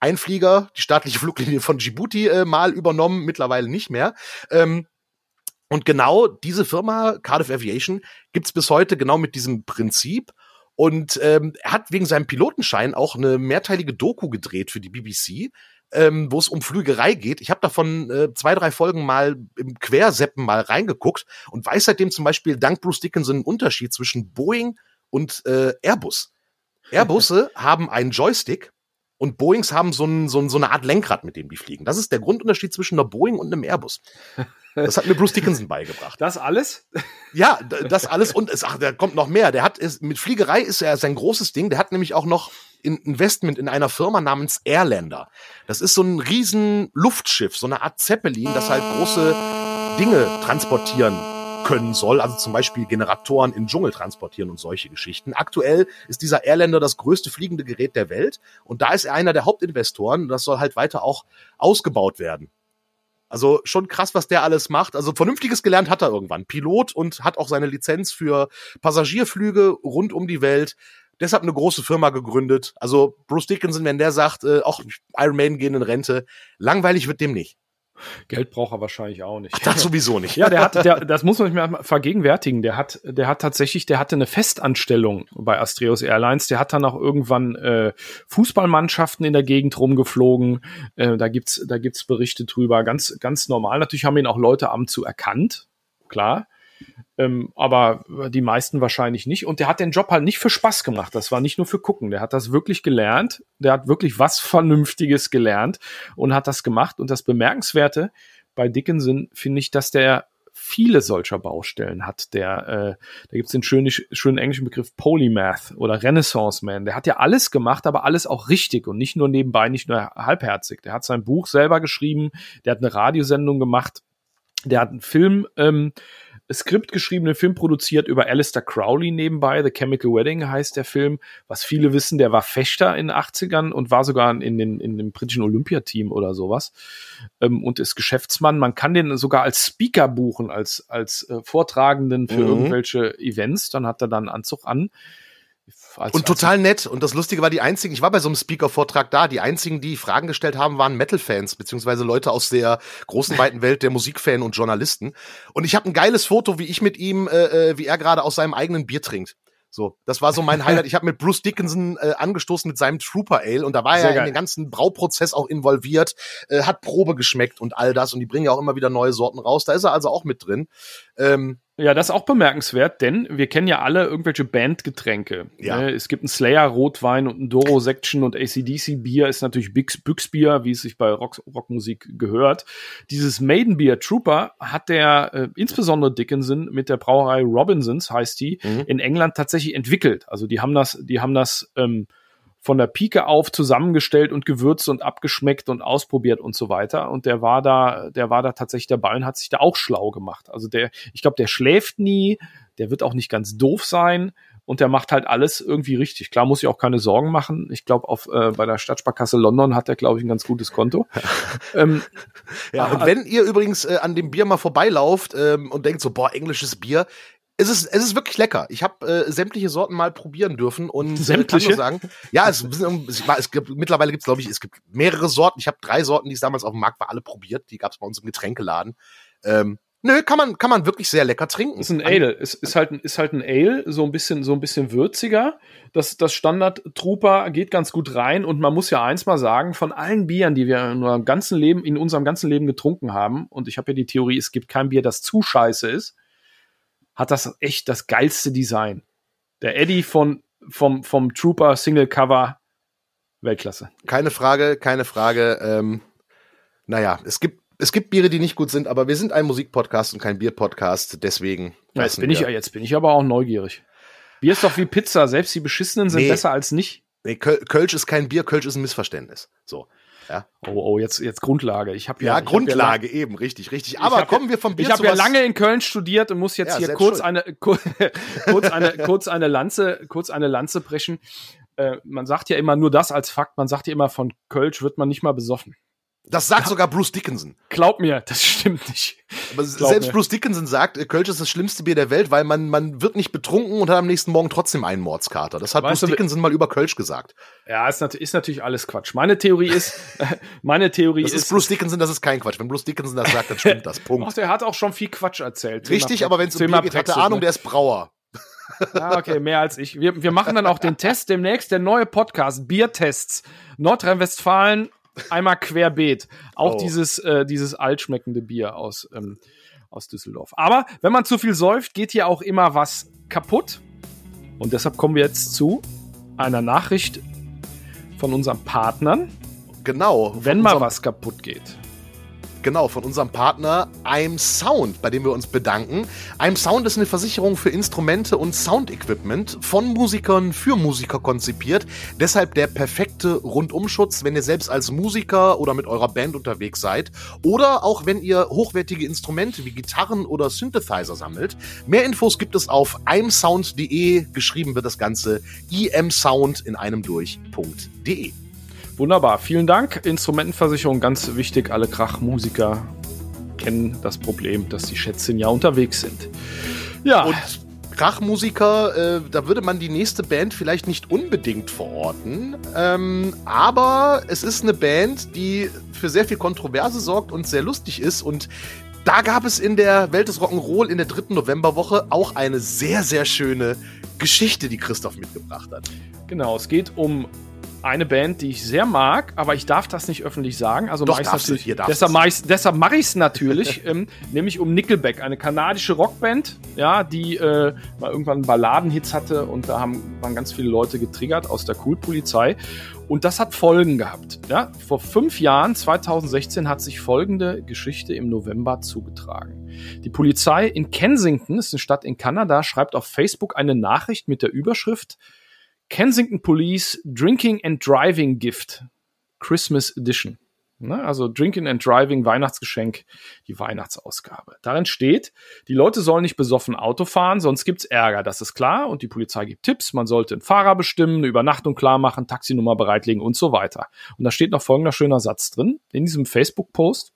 ein Flieger, die staatliche *laughs* Fluglinie von Djibouti äh, mal übernommen, mittlerweile nicht mehr. Ähm, und genau diese Firma, Cardiff Aviation, gibt's bis heute genau mit diesem Prinzip. Und ähm, er hat wegen seinem Pilotenschein auch eine mehrteilige Doku gedreht für die BBC, ähm, wo es um Flügerei geht. Ich habe davon äh, zwei, drei Folgen mal im Querseppen mal reingeguckt und weiß seitdem zum Beispiel dank Bruce Dickinson einen Unterschied zwischen Boeing und äh, Airbus. Airbusse *laughs* haben einen Joystick und Boeings haben so, ein, so, ein, so eine Art Lenkrad, mit dem die fliegen. Das ist der Grundunterschied zwischen einer Boeing und einem Airbus. Das hat mir Bruce Dickinson beigebracht. Das alles? Ja, das alles und es, ach, da kommt noch mehr. Der hat ist, mit Fliegerei ist er sein großes Ding. Der hat nämlich auch noch ein Investment in einer Firma namens Airlander. Das ist so ein riesen Luftschiff, so eine Art Zeppelin, das halt große Dinge transportieren können soll, also zum Beispiel Generatoren in Dschungel transportieren und solche Geschichten. Aktuell ist dieser Airlander das größte fliegende Gerät der Welt und da ist er einer der Hauptinvestoren. Das soll halt weiter auch ausgebaut werden. Also schon krass, was der alles macht. Also vernünftiges gelernt hat er irgendwann. Pilot und hat auch seine Lizenz für Passagierflüge rund um die Welt. Deshalb eine große Firma gegründet. Also Bruce Dickinson, wenn der sagt, äh, auch Iron Maiden gehen in Rente, langweilig wird dem nicht. Geld braucht er wahrscheinlich auch nicht. Ach, das sowieso nicht. ja, der hat, der, das muss man sich mal vergegenwärtigen. Der hat, der hat tatsächlich, der hatte eine Festanstellung bei Astreus Airlines. Der hat dann auch irgendwann äh, Fußballmannschaften in der Gegend rumgeflogen. Äh, da gibt's, da gibt's Berichte drüber. Ganz, ganz normal. Natürlich haben ihn auch Leute am zu erkannt. Klar. Ähm, aber die meisten wahrscheinlich nicht. Und der hat den Job halt nicht für Spaß gemacht. Das war nicht nur für gucken. Der hat das wirklich gelernt. Der hat wirklich was *laughs* Vernünftiges gelernt und hat das gemacht. Und das Bemerkenswerte bei Dickinson finde ich, dass der viele solcher Baustellen hat. Der, äh, da gibt es den schönen, schönen englischen Begriff Polymath oder Renaissance Man. Der hat ja alles gemacht, aber alles auch richtig und nicht nur nebenbei, nicht nur halbherzig. Der hat sein Buch selber geschrieben, der hat eine Radiosendung gemacht, der hat einen Film ähm, Skript geschriebenen Film produziert über Alistair Crowley nebenbei. The Chemical Wedding heißt der Film. Was viele wissen, der war Fechter in den 80ern und war sogar in, den, in dem britischen Olympiateam oder sowas. Ähm, und ist Geschäftsmann. Man kann den sogar als Speaker buchen, als, als äh, Vortragenden für mhm. irgendwelche Events. Dann hat er dann einen Anzug an. Als, und total nett. Und das Lustige war, die einzigen, ich war bei so einem Speaker-Vortrag da, die einzigen, die Fragen gestellt haben, waren Metal-Fans, beziehungsweise Leute aus der großen, weiten *laughs* Welt der Musikfan und Journalisten. Und ich habe ein geiles Foto, wie ich mit ihm, äh, äh wie er gerade aus seinem eigenen Bier trinkt. So, das war so mein Highlight. Ich habe mit Bruce Dickinson äh, angestoßen mit seinem Trooper Ale und da war Sehr er geil. in den ganzen Brauprozess auch involviert, äh, hat Probe geschmeckt und all das und die bringen ja auch immer wieder neue Sorten raus. Da ist er also auch mit drin. Ähm, ja, das ist auch bemerkenswert, denn wir kennen ja alle irgendwelche Bandgetränke. Ja. Ne? Es gibt einen Slayer Rotwein und ein Doro Section und ACDC Bier ist natürlich Büchsbier, wie es sich bei Rock Rockmusik gehört. Dieses Maiden Beer Trooper hat der äh, insbesondere Dickinson mit der Brauerei Robinsons heißt die mhm. in England tatsächlich entwickelt. Also die haben das, die haben das ähm, von der Pike auf zusammengestellt und gewürzt und abgeschmeckt und ausprobiert und so weiter. Und der war da, der war da tatsächlich dabei und hat sich da auch schlau gemacht. Also der, ich glaube, der schläft nie, der wird auch nicht ganz doof sein und der macht halt alles irgendwie richtig. Klar muss ich auch keine Sorgen machen. Ich glaube, auf äh, bei der Stadtsparkasse London hat er, glaube ich, ein ganz gutes Konto. *laughs* ähm, ja, und wenn ihr übrigens äh, an dem Bier mal vorbeilauft ähm, und denkt so, boah, englisches Bier, es ist, es ist wirklich lecker. Ich habe äh, sämtliche Sorten mal probieren dürfen und sämtliche? kann nur sagen, ja, es, es, es gibt, mittlerweile gibt es, glaube ich, es gibt mehrere Sorten. Ich habe drei Sorten, die es damals auf dem Markt war, alle probiert. Die gab es bei uns im Getränkeladen. Ähm, nö, kann man, kann man wirklich sehr lecker trinken. Ist ein Ale. Es ist halt, ist halt ein Ale, so ein bisschen, so ein bisschen würziger. Das, das Standard Trooper geht ganz gut rein und man muss ja eins mal sagen, von allen Bieren, die wir in unserem ganzen Leben, in unserem ganzen Leben getrunken haben, und ich habe ja die Theorie, es gibt kein Bier, das zu scheiße ist, hat das echt das geilste Design. Der Eddie von, vom, vom Trooper Single Cover Weltklasse. Keine Frage, keine Frage. Ähm, naja, es gibt, es gibt Biere, die nicht gut sind, aber wir sind ein Musikpodcast und kein Bierpodcast, deswegen. Ja, jetzt, bin ich, jetzt bin ich aber auch neugierig. Bier ist doch wie Pizza, selbst die beschissenen sind nee. besser als nicht. Nee, Kölsch ist kein Bier, Kölsch ist ein Missverständnis. So. Ja. Oh, oh, jetzt, jetzt Grundlage. Ich habe ja, ja Grundlage ja eben, richtig, richtig. Aber kommen wir vom Bier Ich habe ja lange in Köln studiert und muss jetzt ja, hier kurz eine, *laughs* kurz eine, kurz eine Lanze, kurz eine Lanze brechen. Äh, man sagt ja immer nur das als Fakt. Man sagt ja immer, von Kölsch wird man nicht mal besoffen. Das sagt sogar Bruce Dickinson. Glaub mir, das stimmt nicht. Aber Glaub selbst mir. Bruce Dickinson sagt, äh, Kölsch ist das schlimmste Bier der Welt, weil man, man wird nicht betrunken und hat am nächsten Morgen trotzdem einen Mordskater. Das hat Weißt Bruce du, Dickinson mal über Kölsch gesagt. Ja, ist, nat ist natürlich alles Quatsch. Meine Theorie ist, *laughs* meine Theorie Das ist, ist Bruce Dickinson, das ist kein Quatsch. Wenn Bruce Dickinson das sagt, dann *laughs* stimmt das. Ach, Punkt. der hat auch schon viel Quatsch erzählt. Richtig, aber wenn es um Bier geht, hat er Ahnung, ne? der ist Brauer. Ah, okay, mehr als ich. Wir, wir machen dann auch den Test demnächst, der neue Podcast, Biertests. Nordrhein-Westfalen, einmal querbeet. Auch Oh. dieses, äh, dieses altschmeckende Bier aus, ähm, aus Düsseldorf. Aber wenn man zu viel säuft, geht hier auch immer was kaputt. Und deshalb kommen wir jetzt zu einer Nachricht von unseren Partnern, Genau. wenn mal was kaputt geht. Genau, von unserem Partner I'm Sound, bei dem wir uns bedanken. I'm Sound ist eine Versicherung für Instrumente und Soundequipment, von Musikern für Musiker konzipiert. Deshalb der perfekte Rundumschutz, wenn ihr selbst als Musiker oder mit eurer Band unterwegs seid. Oder auch wenn ihr hochwertige Instrumente wie Gitarren oder Synthesizer sammelt. Mehr Infos gibt es auf imsound.de. Geschrieben wird das Ganze imsound in einem durch.de. Wunderbar, vielen Dank. Instrumentenversicherung, ganz wichtig. Alle Krachmusiker kennen das Problem, dass die Schätzchen ja unterwegs sind. Ja, Und Krachmusiker, äh, da würde man die nächste Band vielleicht nicht unbedingt verorten. Ähm, aber es ist eine Band, die für sehr viel Kontroverse sorgt und sehr lustig ist. Und da gab es in der Welt des Rock'n'Roll in der dritten Novemberwoche auch eine sehr, sehr schöne Geschichte, die Christoph mitgebracht hat. genau. Es geht um eine Band, die ich sehr mag, aber ich darf das nicht öffentlich sagen. Also Doch, mach darfst du, natürlich, darfst deshalb es. mache ich deshalb mache ich es natürlich, *laughs* ähm, nämlich um Nickelback, eine kanadische Rockband, ja, die äh, mal irgendwann Balladenhits hatte und da haben waren ganz viele Leute getriggert aus der Cool-Polizei. Und das hat Folgen gehabt. Ja? Vor fünf Jahren, 2016, hat sich folgende Geschichte im November zugetragen. Die Polizei in Kensington, ist eine Stadt in Kanada, schreibt auf Facebook eine Nachricht mit der Überschrift Kensington Police Drinking and Driving Gift Christmas Edition. Ne, also Drinking and Driving Weihnachtsgeschenk, die Weihnachtsausgabe. Darin steht, die Leute sollen nicht besoffen Auto fahren, sonst gibt's Ärger, das ist klar. Und die Polizei gibt Tipps, man sollte einen Fahrer bestimmen, eine Übernachtung klar machen, Taxinummer bereitlegen und so weiter. Und da steht noch folgender schöner Satz drin, in diesem Facebook-Post.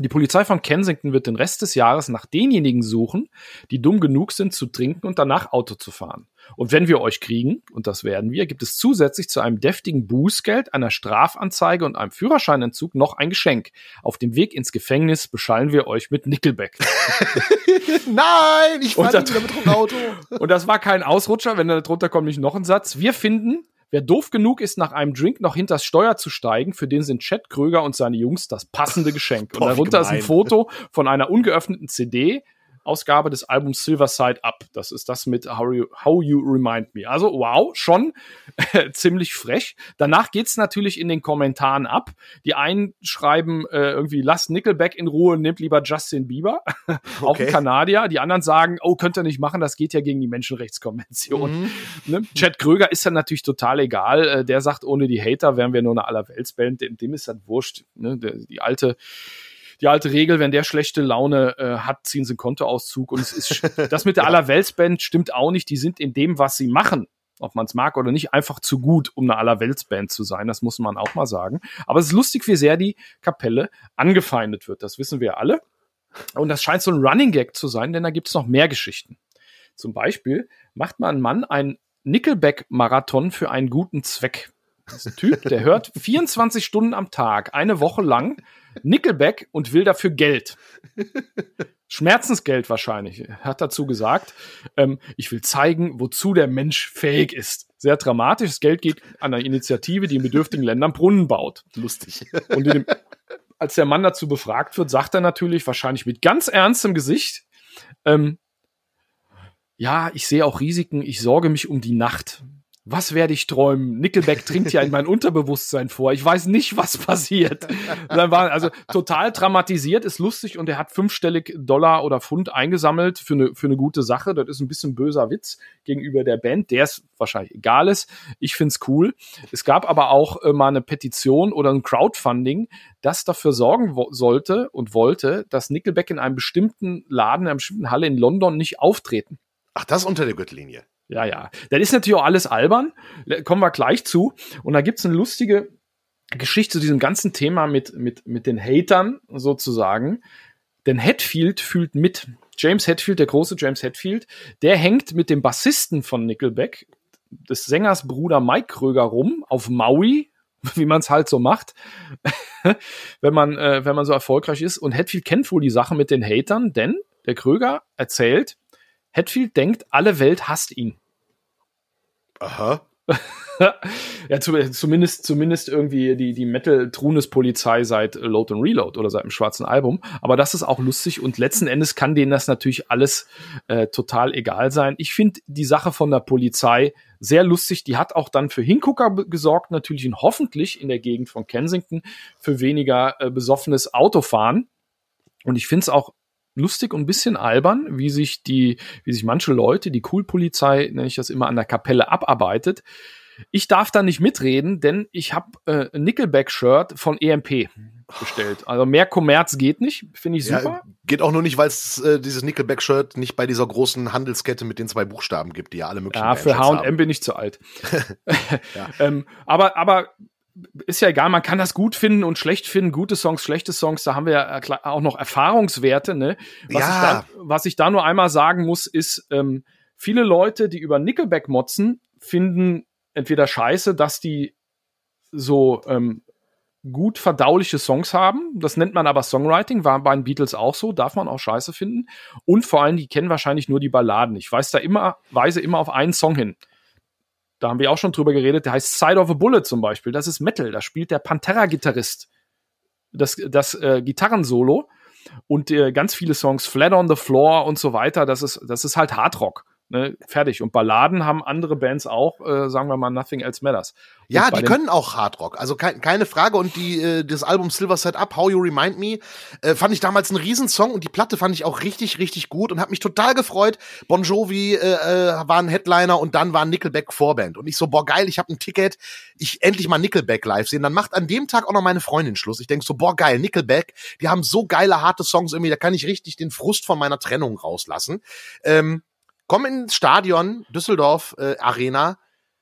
Die Polizei von Kensington wird den Rest des Jahres nach denjenigen suchen, die dumm genug sind zu trinken und danach Auto zu fahren. Und wenn wir euch kriegen, und das werden wir, gibt es zusätzlich zu einem deftigen Bußgeld, einer Strafanzeige und einem Führerscheinentzug noch ein Geschenk. Auf dem Weg ins Gefängnis beschallen wir euch mit Nickelback. *laughs* Nein, ich fahre wieder mit dem Auto. *laughs* Und das war kein Ausrutscher, wenn da drunter kommt nicht noch ein Satz. Wir finden, wer doof genug ist, nach einem Drink noch hinters Steuer zu steigen, für den sind Chad Kröger und seine Jungs das passende Geschenk. Und Boah, darunter ist ein. Foto von einer ungeöffneten CD. Ausgabe des Albums Silver Side Up. Das ist das mit How You, How you Remind Me. Also wow, schon *laughs* ziemlich frech. Danach geht's natürlich in den Kommentaren ab. Die einen schreiben äh, irgendwie, lasst Nickelback in Ruhe, nehmt lieber Justin Bieber. *laughs* Auch Okay. ein Kanadier. Die anderen sagen, oh, könnt ihr nicht machen, das geht ja gegen die Menschenrechtskonvention. Mhm. Ne? Chad Kröger ist dann natürlich total egal. Äh, der sagt, ohne die Hater wären wir nur eine Allerweltsband. Dem, dem ist das wurscht. Ne? Der, die alte die alte Regel, wenn der schlechte Laune äh, hat, ziehen sie einen Kontoauszug. Und es ist *laughs* das mit der Allerweltsband stimmt auch nicht. Die sind in dem, was sie machen, ob man es mag oder nicht, einfach zu gut, um eine Allerweltsband zu sein. Das muss man auch mal sagen. Aber es ist lustig, wie sehr die Kapelle angefeindet wird. Das wissen wir alle. Und das scheint so ein Running Gag zu sein, denn da gibt es noch mehr Geschichten. Zum Beispiel macht mal ein Mann einen Nickelback-Marathon für einen guten Zweck. Das ist ein Typ, der hört 24 Stunden am Tag, eine Woche lang Nickelback und will dafür Geld. Schmerzensgeld wahrscheinlich. Er hat dazu gesagt, ähm, ich will zeigen, wozu der Mensch fähig ist. Sehr dramatisch. Das Geld geht an eine Initiative, die in bedürftigen Ländern Brunnen baut. Lustig. Und dem, als der Mann dazu befragt wird, sagt er natürlich wahrscheinlich mit ganz ernstem Gesicht, ähm, ja, ich sehe auch Risiken, ich sorge mich um die Nacht. Was werde ich träumen? Nickelback *laughs* dringt ja in mein Unterbewusstsein vor. Ich weiß nicht, was passiert. Dann war also total dramatisiert, ist lustig und er hat fünfstellig Dollar oder Pfund eingesammelt für eine, für eine gute Sache. Das ist ein bisschen böser Witz gegenüber der Band, der es wahrscheinlich egal ist. Ich find's cool. Es gab aber auch äh, mal eine Petition oder ein Crowdfunding, das dafür sorgen sollte und wollte, dass Nickelback in einem bestimmten Laden, in einer bestimmten Halle in London nicht auftreten. Ach, das unter der Gürtellinie. Ja, ja. Das ist natürlich auch alles albern. Kommen wir gleich zu. Und da gibt's eine lustige Geschichte zu diesem ganzen Thema mit, mit, mit den Hatern sozusagen. Denn Hetfield fühlt mit. James Hetfield, der große James Hetfield, der hängt mit dem Bassisten von Nickelback, des Sängers Bruder Mike Kröger rum, auf Maui, *laughs* wie man es halt so macht, *laughs* wenn man, äh, wenn man so erfolgreich ist. Und Hetfield kennt wohl die Sache mit den Hatern, denn der Kröger erzählt, Hetfield denkt, alle Welt hasst ihn. Aha. *laughs* ja, zu, zumindest, zumindest irgendwie die, die Metal-Trunes-Polizei seit Load and Reload oder seit dem schwarzen Album. Aber das ist auch lustig und letzten Endes kann denen das natürlich alles äh, total egal sein. Ich finde die Sache von der Polizei sehr lustig. Die hat auch dann für Hingucker gesorgt, natürlich und hoffentlich in der Gegend von Kensington für weniger äh, besoffenes Autofahren. Und ich finde es auch lustig und ein bisschen albern, wie sich die, wie sich manche Leute, die Cool-Polizei, nenne ich das immer, an der Kapelle abarbeitet. Ich darf da nicht mitreden, denn ich habe äh, ein Nickelback-Shirt von EMP bestellt. Also mehr Kommerz geht nicht, finde ich super. Ja, geht auch nur nicht, weil es äh, dieses Nickelback-Shirt nicht bei dieser großen Handelskette mit den zwei Buchstaben gibt, die ja alle möglichen Ja, für H&M bin ich zu alt. *laughs* *laughs* ähm, aber, aber ist ja egal, man kann das gut finden und schlecht finden, gute Songs, schlechte Songs, da haben wir ja auch noch Erfahrungswerte, ne? Was, ja. ich, da, was ich da nur einmal sagen muss, ist, ähm, viele Leute, die über Nickelback motzen, finden entweder scheiße, dass die so ähm, gut verdauliche Songs haben. Das nennt man aber Songwriting, war bei den Beatles auch so, darf man auch scheiße finden. Und vor allem, die kennen wahrscheinlich nur die Balladen. Ich weiß da immer, weise immer auf einen Song hin da haben wir auch schon drüber geredet, der heißt Side of a Bullet zum Beispiel. Das ist Metal, da spielt der Pantera-Gitarrist das, das äh, Gitarrensolo und äh, ganz viele Songs, Flat on the Floor und so weiter, das ist, das ist halt Hardrock. Ne, fertig. Und Balladen haben andere Bands auch, äh, sagen wir mal, Nothing Else Matters. Und ja, die können auch Hardrock, also ke keine Frage. Und die, äh, das Album Silver Set Up, How You Remind Me, äh, fand ich damals einen Riesensong und die Platte fand ich auch richtig, richtig gut und habe mich total gefreut. Bon Jovi äh, äh, war ein Headliner und dann war Nickelback Vorband. Und ich so, boah, geil, ich habe ein Ticket, ich endlich mal Nickelback live sehen. Dann macht an dem Tag auch noch meine Freundin Schluss. Ich denk so, boah, geil, Nickelback, die haben so geile, harte Songs irgendwie, da kann ich richtig den Frust von meiner Trennung rauslassen. Ähm, komm ins Stadion, Düsseldorf äh, Arena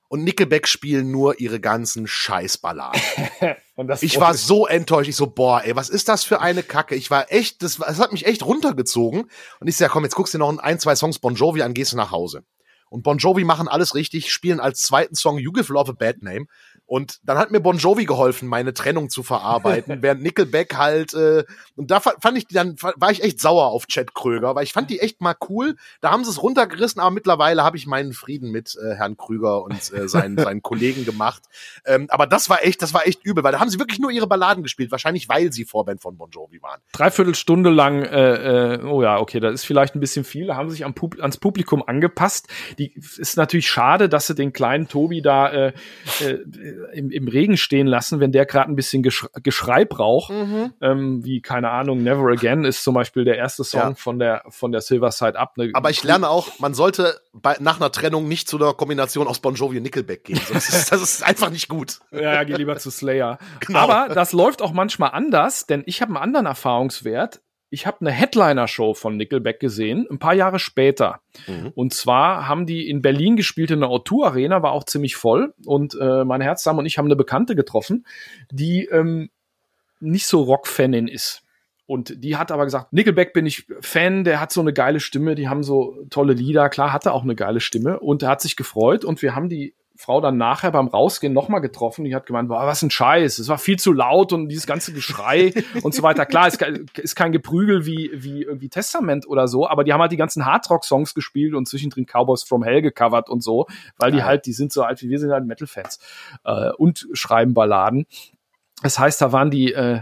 und Nickelback spielen nur ihre ganzen Scheißballaden. *laughs* ich war so enttäuscht. Ich so, boah, ey, was ist das für eine Kacke? Ich war echt, das, das hat mich echt runtergezogen. Und ich so, ja, komm, jetzt guckst du noch ein, zwei Songs Bon Jovi an, gehst du nach Hause. Und Bon Jovi machen alles richtig, spielen als zweiten Song You Give Love a Bad Name. Und dann hat mir Bon Jovi geholfen, meine Trennung zu verarbeiten, *laughs* während Nickelback halt, äh, und da fand ich, dann war ich echt sauer auf Chad Kröger, weil ich fand die echt mal cool. Da haben sie es runtergerissen, aber mittlerweile habe ich meinen Frieden mit äh, Herrn Krüger und äh, seinen, *laughs* seinen Kollegen gemacht. Ähm, aber das war echt, das war echt übel, weil da haben sie wirklich nur ihre Balladen gespielt, wahrscheinlich weil sie Vorband von Bon Jovi waren. Dreiviertel Stunde lang, äh, äh, oh ja, okay, das ist vielleicht ein bisschen viel, da haben sie sich am Pub ans Publikum angepasst. Die ist natürlich schade, dass sie den kleinen Tobi da äh, äh, im, im Regen stehen lassen, wenn der gerade ein bisschen Gesch Geschrei braucht. Mhm. Ähm, wie, keine Ahnung, Never Again ist zum Beispiel der erste Song ja. von der von der Silver Side Up. Ne? Aber ich lerne auch, man sollte bei, nach einer Trennung nicht zu einer Kombination aus Bon Jovi und Nickelback gehen. Das ist, das ist einfach nicht gut. Ja, geh lieber zu Slayer. *laughs* Genau. Aber das läuft auch manchmal anders, denn ich habe einen anderen Erfahrungswert ich habe eine Headliner-Show von Nickelback gesehen, ein paar Jahre später. Mhm. Und zwar haben die in Berlin gespielt in der O2 Arena, war auch ziemlich voll. Und äh, meine Herzdame und ich haben eine Bekannte getroffen, die ähm, nicht so Rock-Fanin ist. Und die hat aber gesagt, Nickelback bin ich Fan, der hat so eine geile Stimme, die haben so tolle Lieder. Klar, hatte auch eine geile Stimme und er hat sich gefreut und wir haben die Frau dann nachher beim Rausgehen nochmal getroffen. Die hat gemeint, boah, was ein Scheiß. Es war viel zu laut und dieses ganze Geschrei *laughs* und so weiter. Klar, es ist kein Geprügel wie, wie irgendwie Testament oder so, aber die haben halt die ganzen Hardrock-Songs gespielt und zwischendrin Cowboys from Hell gecovert und so, weil die halt, die sind so alt wie wir sind halt Metal-Fans äh, und schreiben Balladen. Das heißt, da waren die, äh,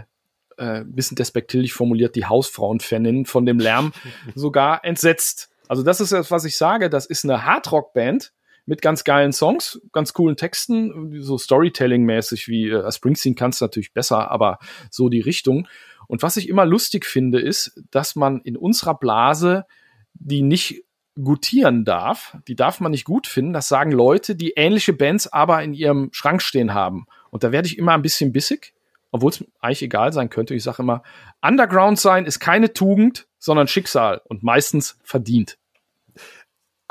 äh, bisschen despektierlich formuliert, die Hausfrauen-Faninnen von dem Lärm *laughs* sogar entsetzt. Also das ist das, was ich sage. Das ist eine Hardrock-Band, mit ganz geilen Songs, ganz coolen Texten, so Storytelling-mäßig wie äh, Springsteen kann es natürlich besser, aber so die Richtung. Und was ich immer lustig finde, ist, dass man in unserer Blase die nicht gutieren darf, die darf man nicht gut finden. Das sagen Leute, die ähnliche Bands aber in ihrem Schrank stehen haben. Und da werde ich immer ein bisschen bissig, obwohl es eigentlich egal sein könnte. Ich sage immer, Underground sein ist keine Tugend, sondern Schicksal und meistens verdient.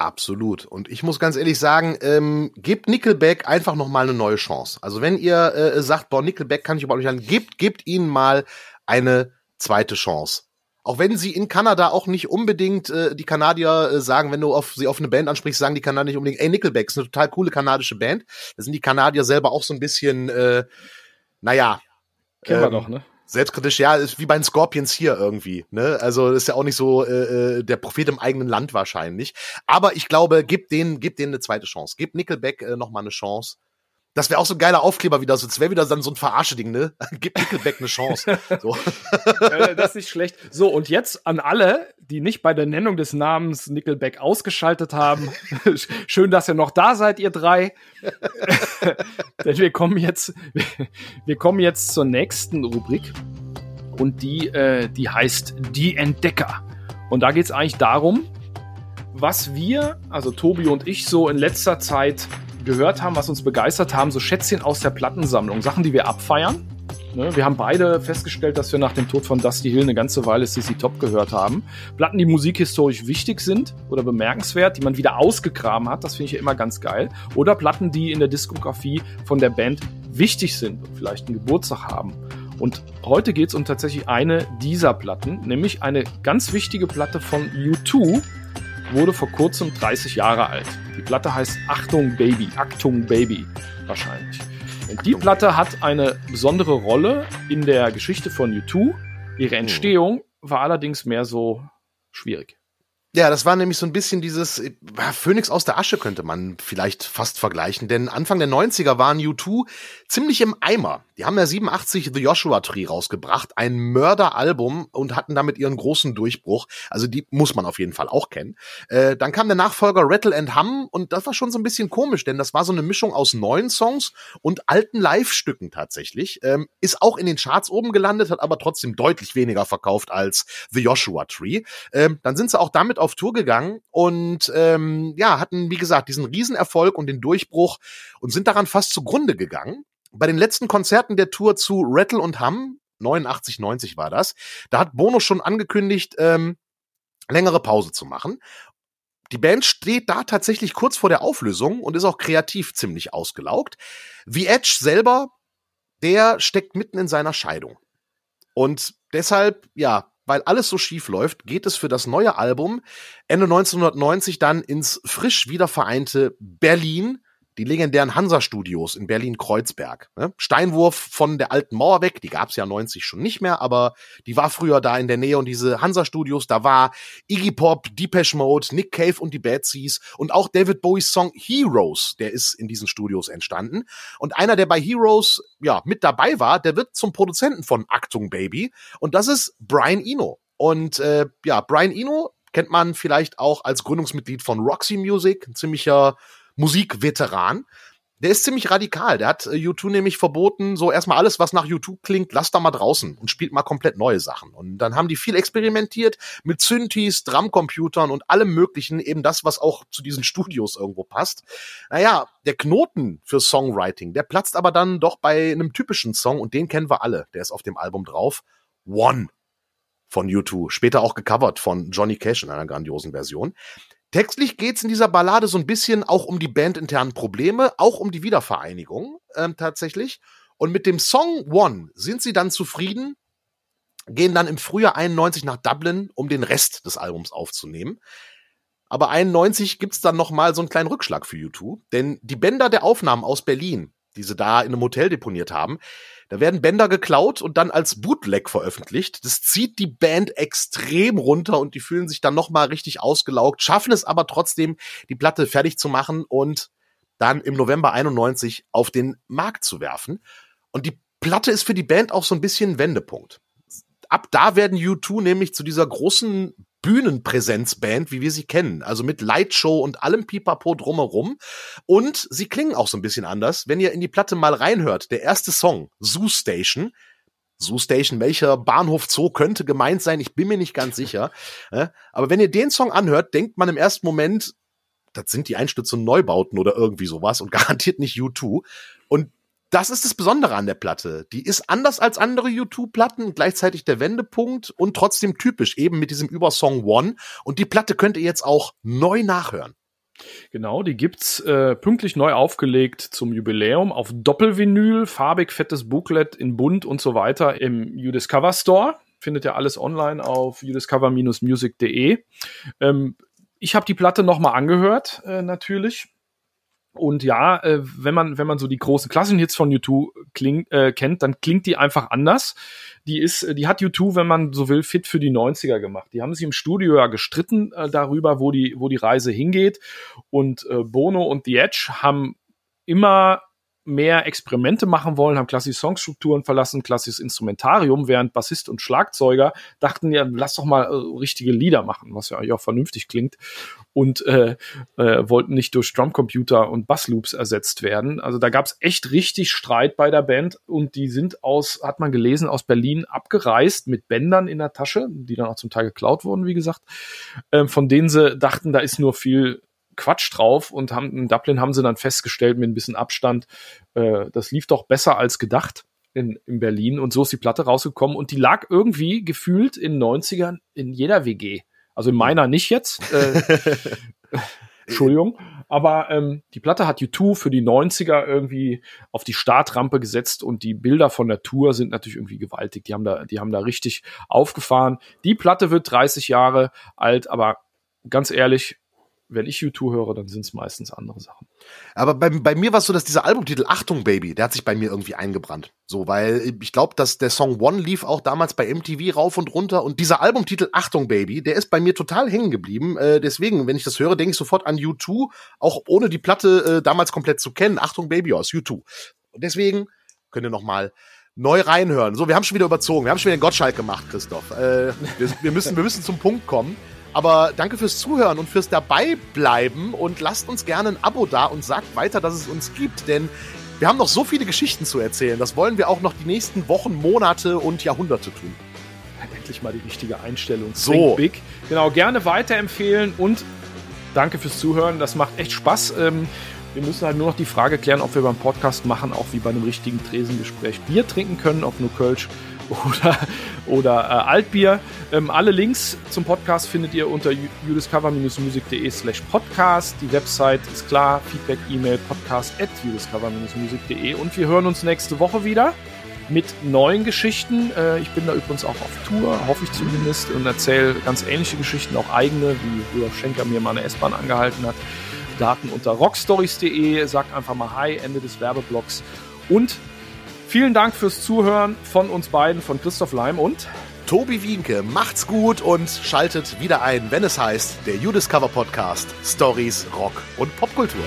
Absolut. Und ich muss ganz ehrlich sagen, ähm, gebt Nickelback einfach noch mal eine neue Chance. Also wenn ihr äh, sagt, boah, Nickelback kann ich überhaupt nicht an, gebt, gebt ihnen mal eine zweite Chance. Auch wenn sie in Kanada auch nicht unbedingt äh, die Kanadier äh, sagen, wenn du auf sie auf eine Band ansprichst, sagen die Kanadier nicht unbedingt, ey, Nickelback ist eine total coole kanadische Band. Da sind die Kanadier selber auch so ein bisschen, äh, naja. Kennen ähm, wir doch, ne? Selbstkritisch, ja, ist wie bei den Scorpions hier irgendwie, ne? Also ist ja auch nicht so äh, äh, der Prophet im eigenen Land wahrscheinlich. Aber ich glaube, gib denen, gib denen eine zweite Chance. Gib Nickelback äh, noch mal eine Chance. Das wäre auch so ein geiler Aufkleber wieder. Das wäre wieder dann so ein Verarsche-Ding, ne? *laughs* Gib Nickelback eine Chance. So. *laughs* ja, das ist nicht schlecht. So, und jetzt an alle, die nicht bei der Nennung des Namens Nickelback ausgeschaltet haben. *laughs* Schön, dass ihr noch da seid, ihr drei. Denn wir kommen jetzt, wir kommen jetzt zur nächsten Rubrik. Und die, äh, die heißt Die Entdecker. Und da geht es eigentlich darum, was wir, also Tobi und ich, so in letzter Zeit gehört haben, was uns begeistert haben, so Schätzchen aus der Plattensammlung, Sachen, die wir abfeiern. Ne, wir haben beide festgestellt, dass wir nach dem Tod von Dusty Hill eine ganze Weile CC Top gehört haben. Platten, die musikhistorisch wichtig sind oder bemerkenswert, die man wieder ausgegraben hat, das finde ich ja immer ganz geil. Oder Platten, die in der Diskografie von der Band wichtig sind und vielleicht einen Geburtstag haben. Und heute geht es um tatsächlich eine dieser Platten, nämlich eine ganz wichtige Platte von U2, wurde vor kurzem 30 Jahre alt. Die Platte heißt Achtung Baby, Achtung Baby wahrscheinlich. Und die Platte hat eine besondere Rolle in der Geschichte von U2. Ihre hm. Entstehung war allerdings mehr so schwierig. Ja, das war nämlich so ein bisschen dieses äh, Phönix aus der Asche könnte man vielleicht fast vergleichen, denn Anfang der 90er waren U2 ziemlich im Eimer. Die haben ja 87 The Joshua Tree rausgebracht, ein Mörderalbum und hatten damit ihren großen Durchbruch. Also die muss man auf jeden Fall auch kennen. Äh, dann kam der Nachfolger Rattle and Hum und das war schon so ein bisschen komisch, denn das war so eine Mischung aus neuen Songs und alten Live-Stücken tatsächlich. Ähm, ist auch in den Charts oben gelandet, hat aber trotzdem deutlich weniger verkauft als The Joshua Tree. Ähm, dann sind sie auch damit auf Tour gegangen und ähm, ja, hatten, wie gesagt, diesen Riesenerfolg und den Durchbruch und sind daran fast zugrunde gegangen. Bei den letzten Konzerten der Tour zu Rattle und Hum, 89, 90 war das, da hat Bono schon angekündigt, ähm, längere Pause zu machen. Die Band steht da tatsächlich kurz vor der Auflösung und ist auch kreativ ziemlich ausgelaugt. Wie Edge selber, der steckt mitten in seiner Scheidung. Und deshalb, ja, weil alles so schief läuft, geht es für das neue Album Ende 1990 dann ins frisch wiedervereinte Berlin, die legendären Hansa-Studios in Berlin-Kreuzberg. Ne? Steinwurf von der alten Mauer weg, die gab es ja 90 schon nicht mehr, aber die war früher da in der Nähe und diese Hansa-Studios, da war Iggy Pop, Depeche Mode, Nick Cave und die Bad Seas und auch David Bowies Song Heroes, der ist in diesen Studios entstanden. Und einer, der bei Heroes ja mit dabei war, der wird zum Produzenten von Actung Baby und das ist Brian Eno. Und äh, ja, Brian Eno kennt man vielleicht auch als Gründungsmitglied von Roxy Music, ein ziemlicher Musikveteran. Der ist ziemlich radikal. Der hat U2 äh, nämlich verboten, so erstmal alles, was nach U2 klingt, lasst da mal draußen und spielt mal komplett neue Sachen. Und dann haben die viel experimentiert mit Synthes, Drumcomputern und allem möglichen, eben das, was auch zu diesen Studios irgendwo passt. Naja, der Knoten für Songwriting, der platzt aber dann doch bei einem typischen Song und den kennen wir alle. Der ist auf dem Album drauf. One von U2. Später auch gecovert von Johnny Cash in einer grandiosen Version. Textlich geht's in dieser Ballade so ein bisschen auch um die bandinternen Probleme, auch um die Wiedervereinigung ähm, tatsächlich. Und mit dem Song One sind sie dann zufrieden, gehen dann im Frühjahr 91 nach Dublin, um den Rest des Albums aufzunehmen. Aber 91 gibt's dann noch mal so einen kleinen Rückschlag für U2, denn die Bänder der Aufnahmen aus Berlin, die sie da in einem Hotel deponiert haben, da werden Bänder geklaut und dann als Bootleg veröffentlicht. Das zieht die Band extrem runter und die fühlen sich dann nochmal richtig ausgelaugt, schaffen es aber trotzdem, die Platte fertig zu machen und dann im November 91 auf den Markt zu werfen. Und die Platte ist für die Band auch so ein bisschen Wendepunkt. Ab da werden U2 nämlich zu dieser großen Bühnenpräsenzband, wie wir sie kennen. Also mit Lightshow und allem Pipapo drumherum. Und sie klingen auch so ein bisschen anders. Wenn ihr in die Platte mal reinhört, der erste Song, Zoo Station, Zoo Station, welcher Bahnhof Zoo könnte gemeint sein? Ich bin mir nicht ganz sicher. *laughs* Aber wenn ihr den Song anhört, denkt man im ersten Moment, das sind die Einstürze Neubauten oder irgendwie sowas und *laughs* garantiert nicht U2. Und das ist das Besondere an der Platte. Die ist anders als andere U2-Platten, gleichzeitig der Wendepunkt und trotzdem typisch, eben mit diesem Übersong One. Und die Platte könnt ihr jetzt auch neu nachhören. Genau, die gibt's äh, pünktlich neu aufgelegt zum Jubiläum auf Doppelvinyl, farbig, fettes Booklet in bunt und so weiter im Udiscover Store. Findet ihr alles online auf udiscover-music.de. Ähm, ich habe die Platte nochmal angehört, äh, natürlich. Und ja, äh, wenn man wenn man so die großen Klassenhits von U2 kling, äh, kennt, dann klingt die einfach anders. Die ist, die hat U2, wenn man so will, fit für die 90er gemacht. Die haben sich im Studio ja gestritten äh, darüber, wo die wo die Reise hingeht. Und äh, Bono und The Edge haben immer mehr Experimente machen wollen, haben klassische Songstrukturen verlassen, klassisches Instrumentarium, während Bassist und Schlagzeuger dachten, ja, lass doch mal äh, richtige Lieder machen, was ja eigentlich auch vernünftig klingt und äh, äh, wollten nicht durch Drumcomputer und Bassloops ersetzt werden. Also da gab es echt richtig Streit bei der Band und die sind aus, hat man gelesen, aus Berlin abgereist mit Bändern in der Tasche, die dann auch zum Teil geklaut wurden, wie gesagt, äh, von denen sie dachten, da ist nur viel Quatsch drauf und haben in Dublin haben sie dann festgestellt mit ein bisschen Abstand, äh, das lief doch besser als gedacht in, in Berlin und so ist die Platte rausgekommen und die lag irgendwie gefühlt in 90ern in jeder WG. Also in meiner nicht jetzt. Äh, *laughs* Entschuldigung. Aber ähm, die Platte hat U2 für die 90er irgendwie auf die Startrampe gesetzt und die Bilder von der Tour sind natürlich irgendwie gewaltig. Die haben da, die haben da richtig aufgefahren. Die Platte wird 30 Jahre alt, aber ganz ehrlich, wenn ich U2 höre, dann sind es meistens andere Sachen. Aber bei, bei mir war es so, dass dieser Albumtitel Achtung Baby, der hat sich bei mir irgendwie eingebrannt. So, weil ich glaube, dass der Song One lief auch damals bei MTV rauf und runter und dieser Albumtitel Achtung Baby, der ist bei mir total hängen geblieben. Äh, deswegen, wenn ich das höre, denke ich sofort an U2, auch ohne die Platte äh, damals komplett zu kennen. Achtung Baby aus U2. Und deswegen könnt ihr noch mal neu reinhören. So, wir haben schon wieder überzogen. Wir haben schon wieder den Gottschalk gemacht, Christoph. Äh, wir, wir, müssen, wir müssen zum Punkt kommen. Aber danke fürs Zuhören und fürs Dabeibleiben und lasst uns gerne ein Abo da und sagt weiter, dass es uns gibt, denn wir haben noch so viele Geschichten zu erzählen. Das wollen wir auch noch die nächsten Wochen, Monate und Jahrhunderte tun. Endlich mal die richtige Einstellung. So. Think Big. Genau, gerne weiterempfehlen und danke fürs Zuhören. Das macht echt Spaß. Ähm, wir müssen halt nur noch die Frage klären, ob wir beim Podcast machen, auch wie bei einem richtigen Tresengespräch Bier trinken können, ob nur Kölsch oder, oder äh, Altbier. Ähm, alle Links zum Podcast findet ihr unter udiscover-music.de slash podcast. Die Website ist klar, Feedback, E-Mail, podcast at udiscover-music.de und wir hören uns nächste Woche wieder mit neuen Geschichten. Äh, ich bin da übrigens auch auf Tour, hoffe ich zumindest, und erzähle ganz ähnliche Geschichten, auch eigene, wie Rudolf Schenker mir mal eine S-Bahn angehalten hat. Daten unter rockstories.de, sagt einfach mal Hi, Ende des Werbeblocks. Und Vielen Dank fürs Zuhören von uns beiden, von Christoph Leim und Tobi Wienke. Macht's gut und schaltet wieder ein, wenn es heißt, der You Discover Podcast Stories, Rock und Popkultur.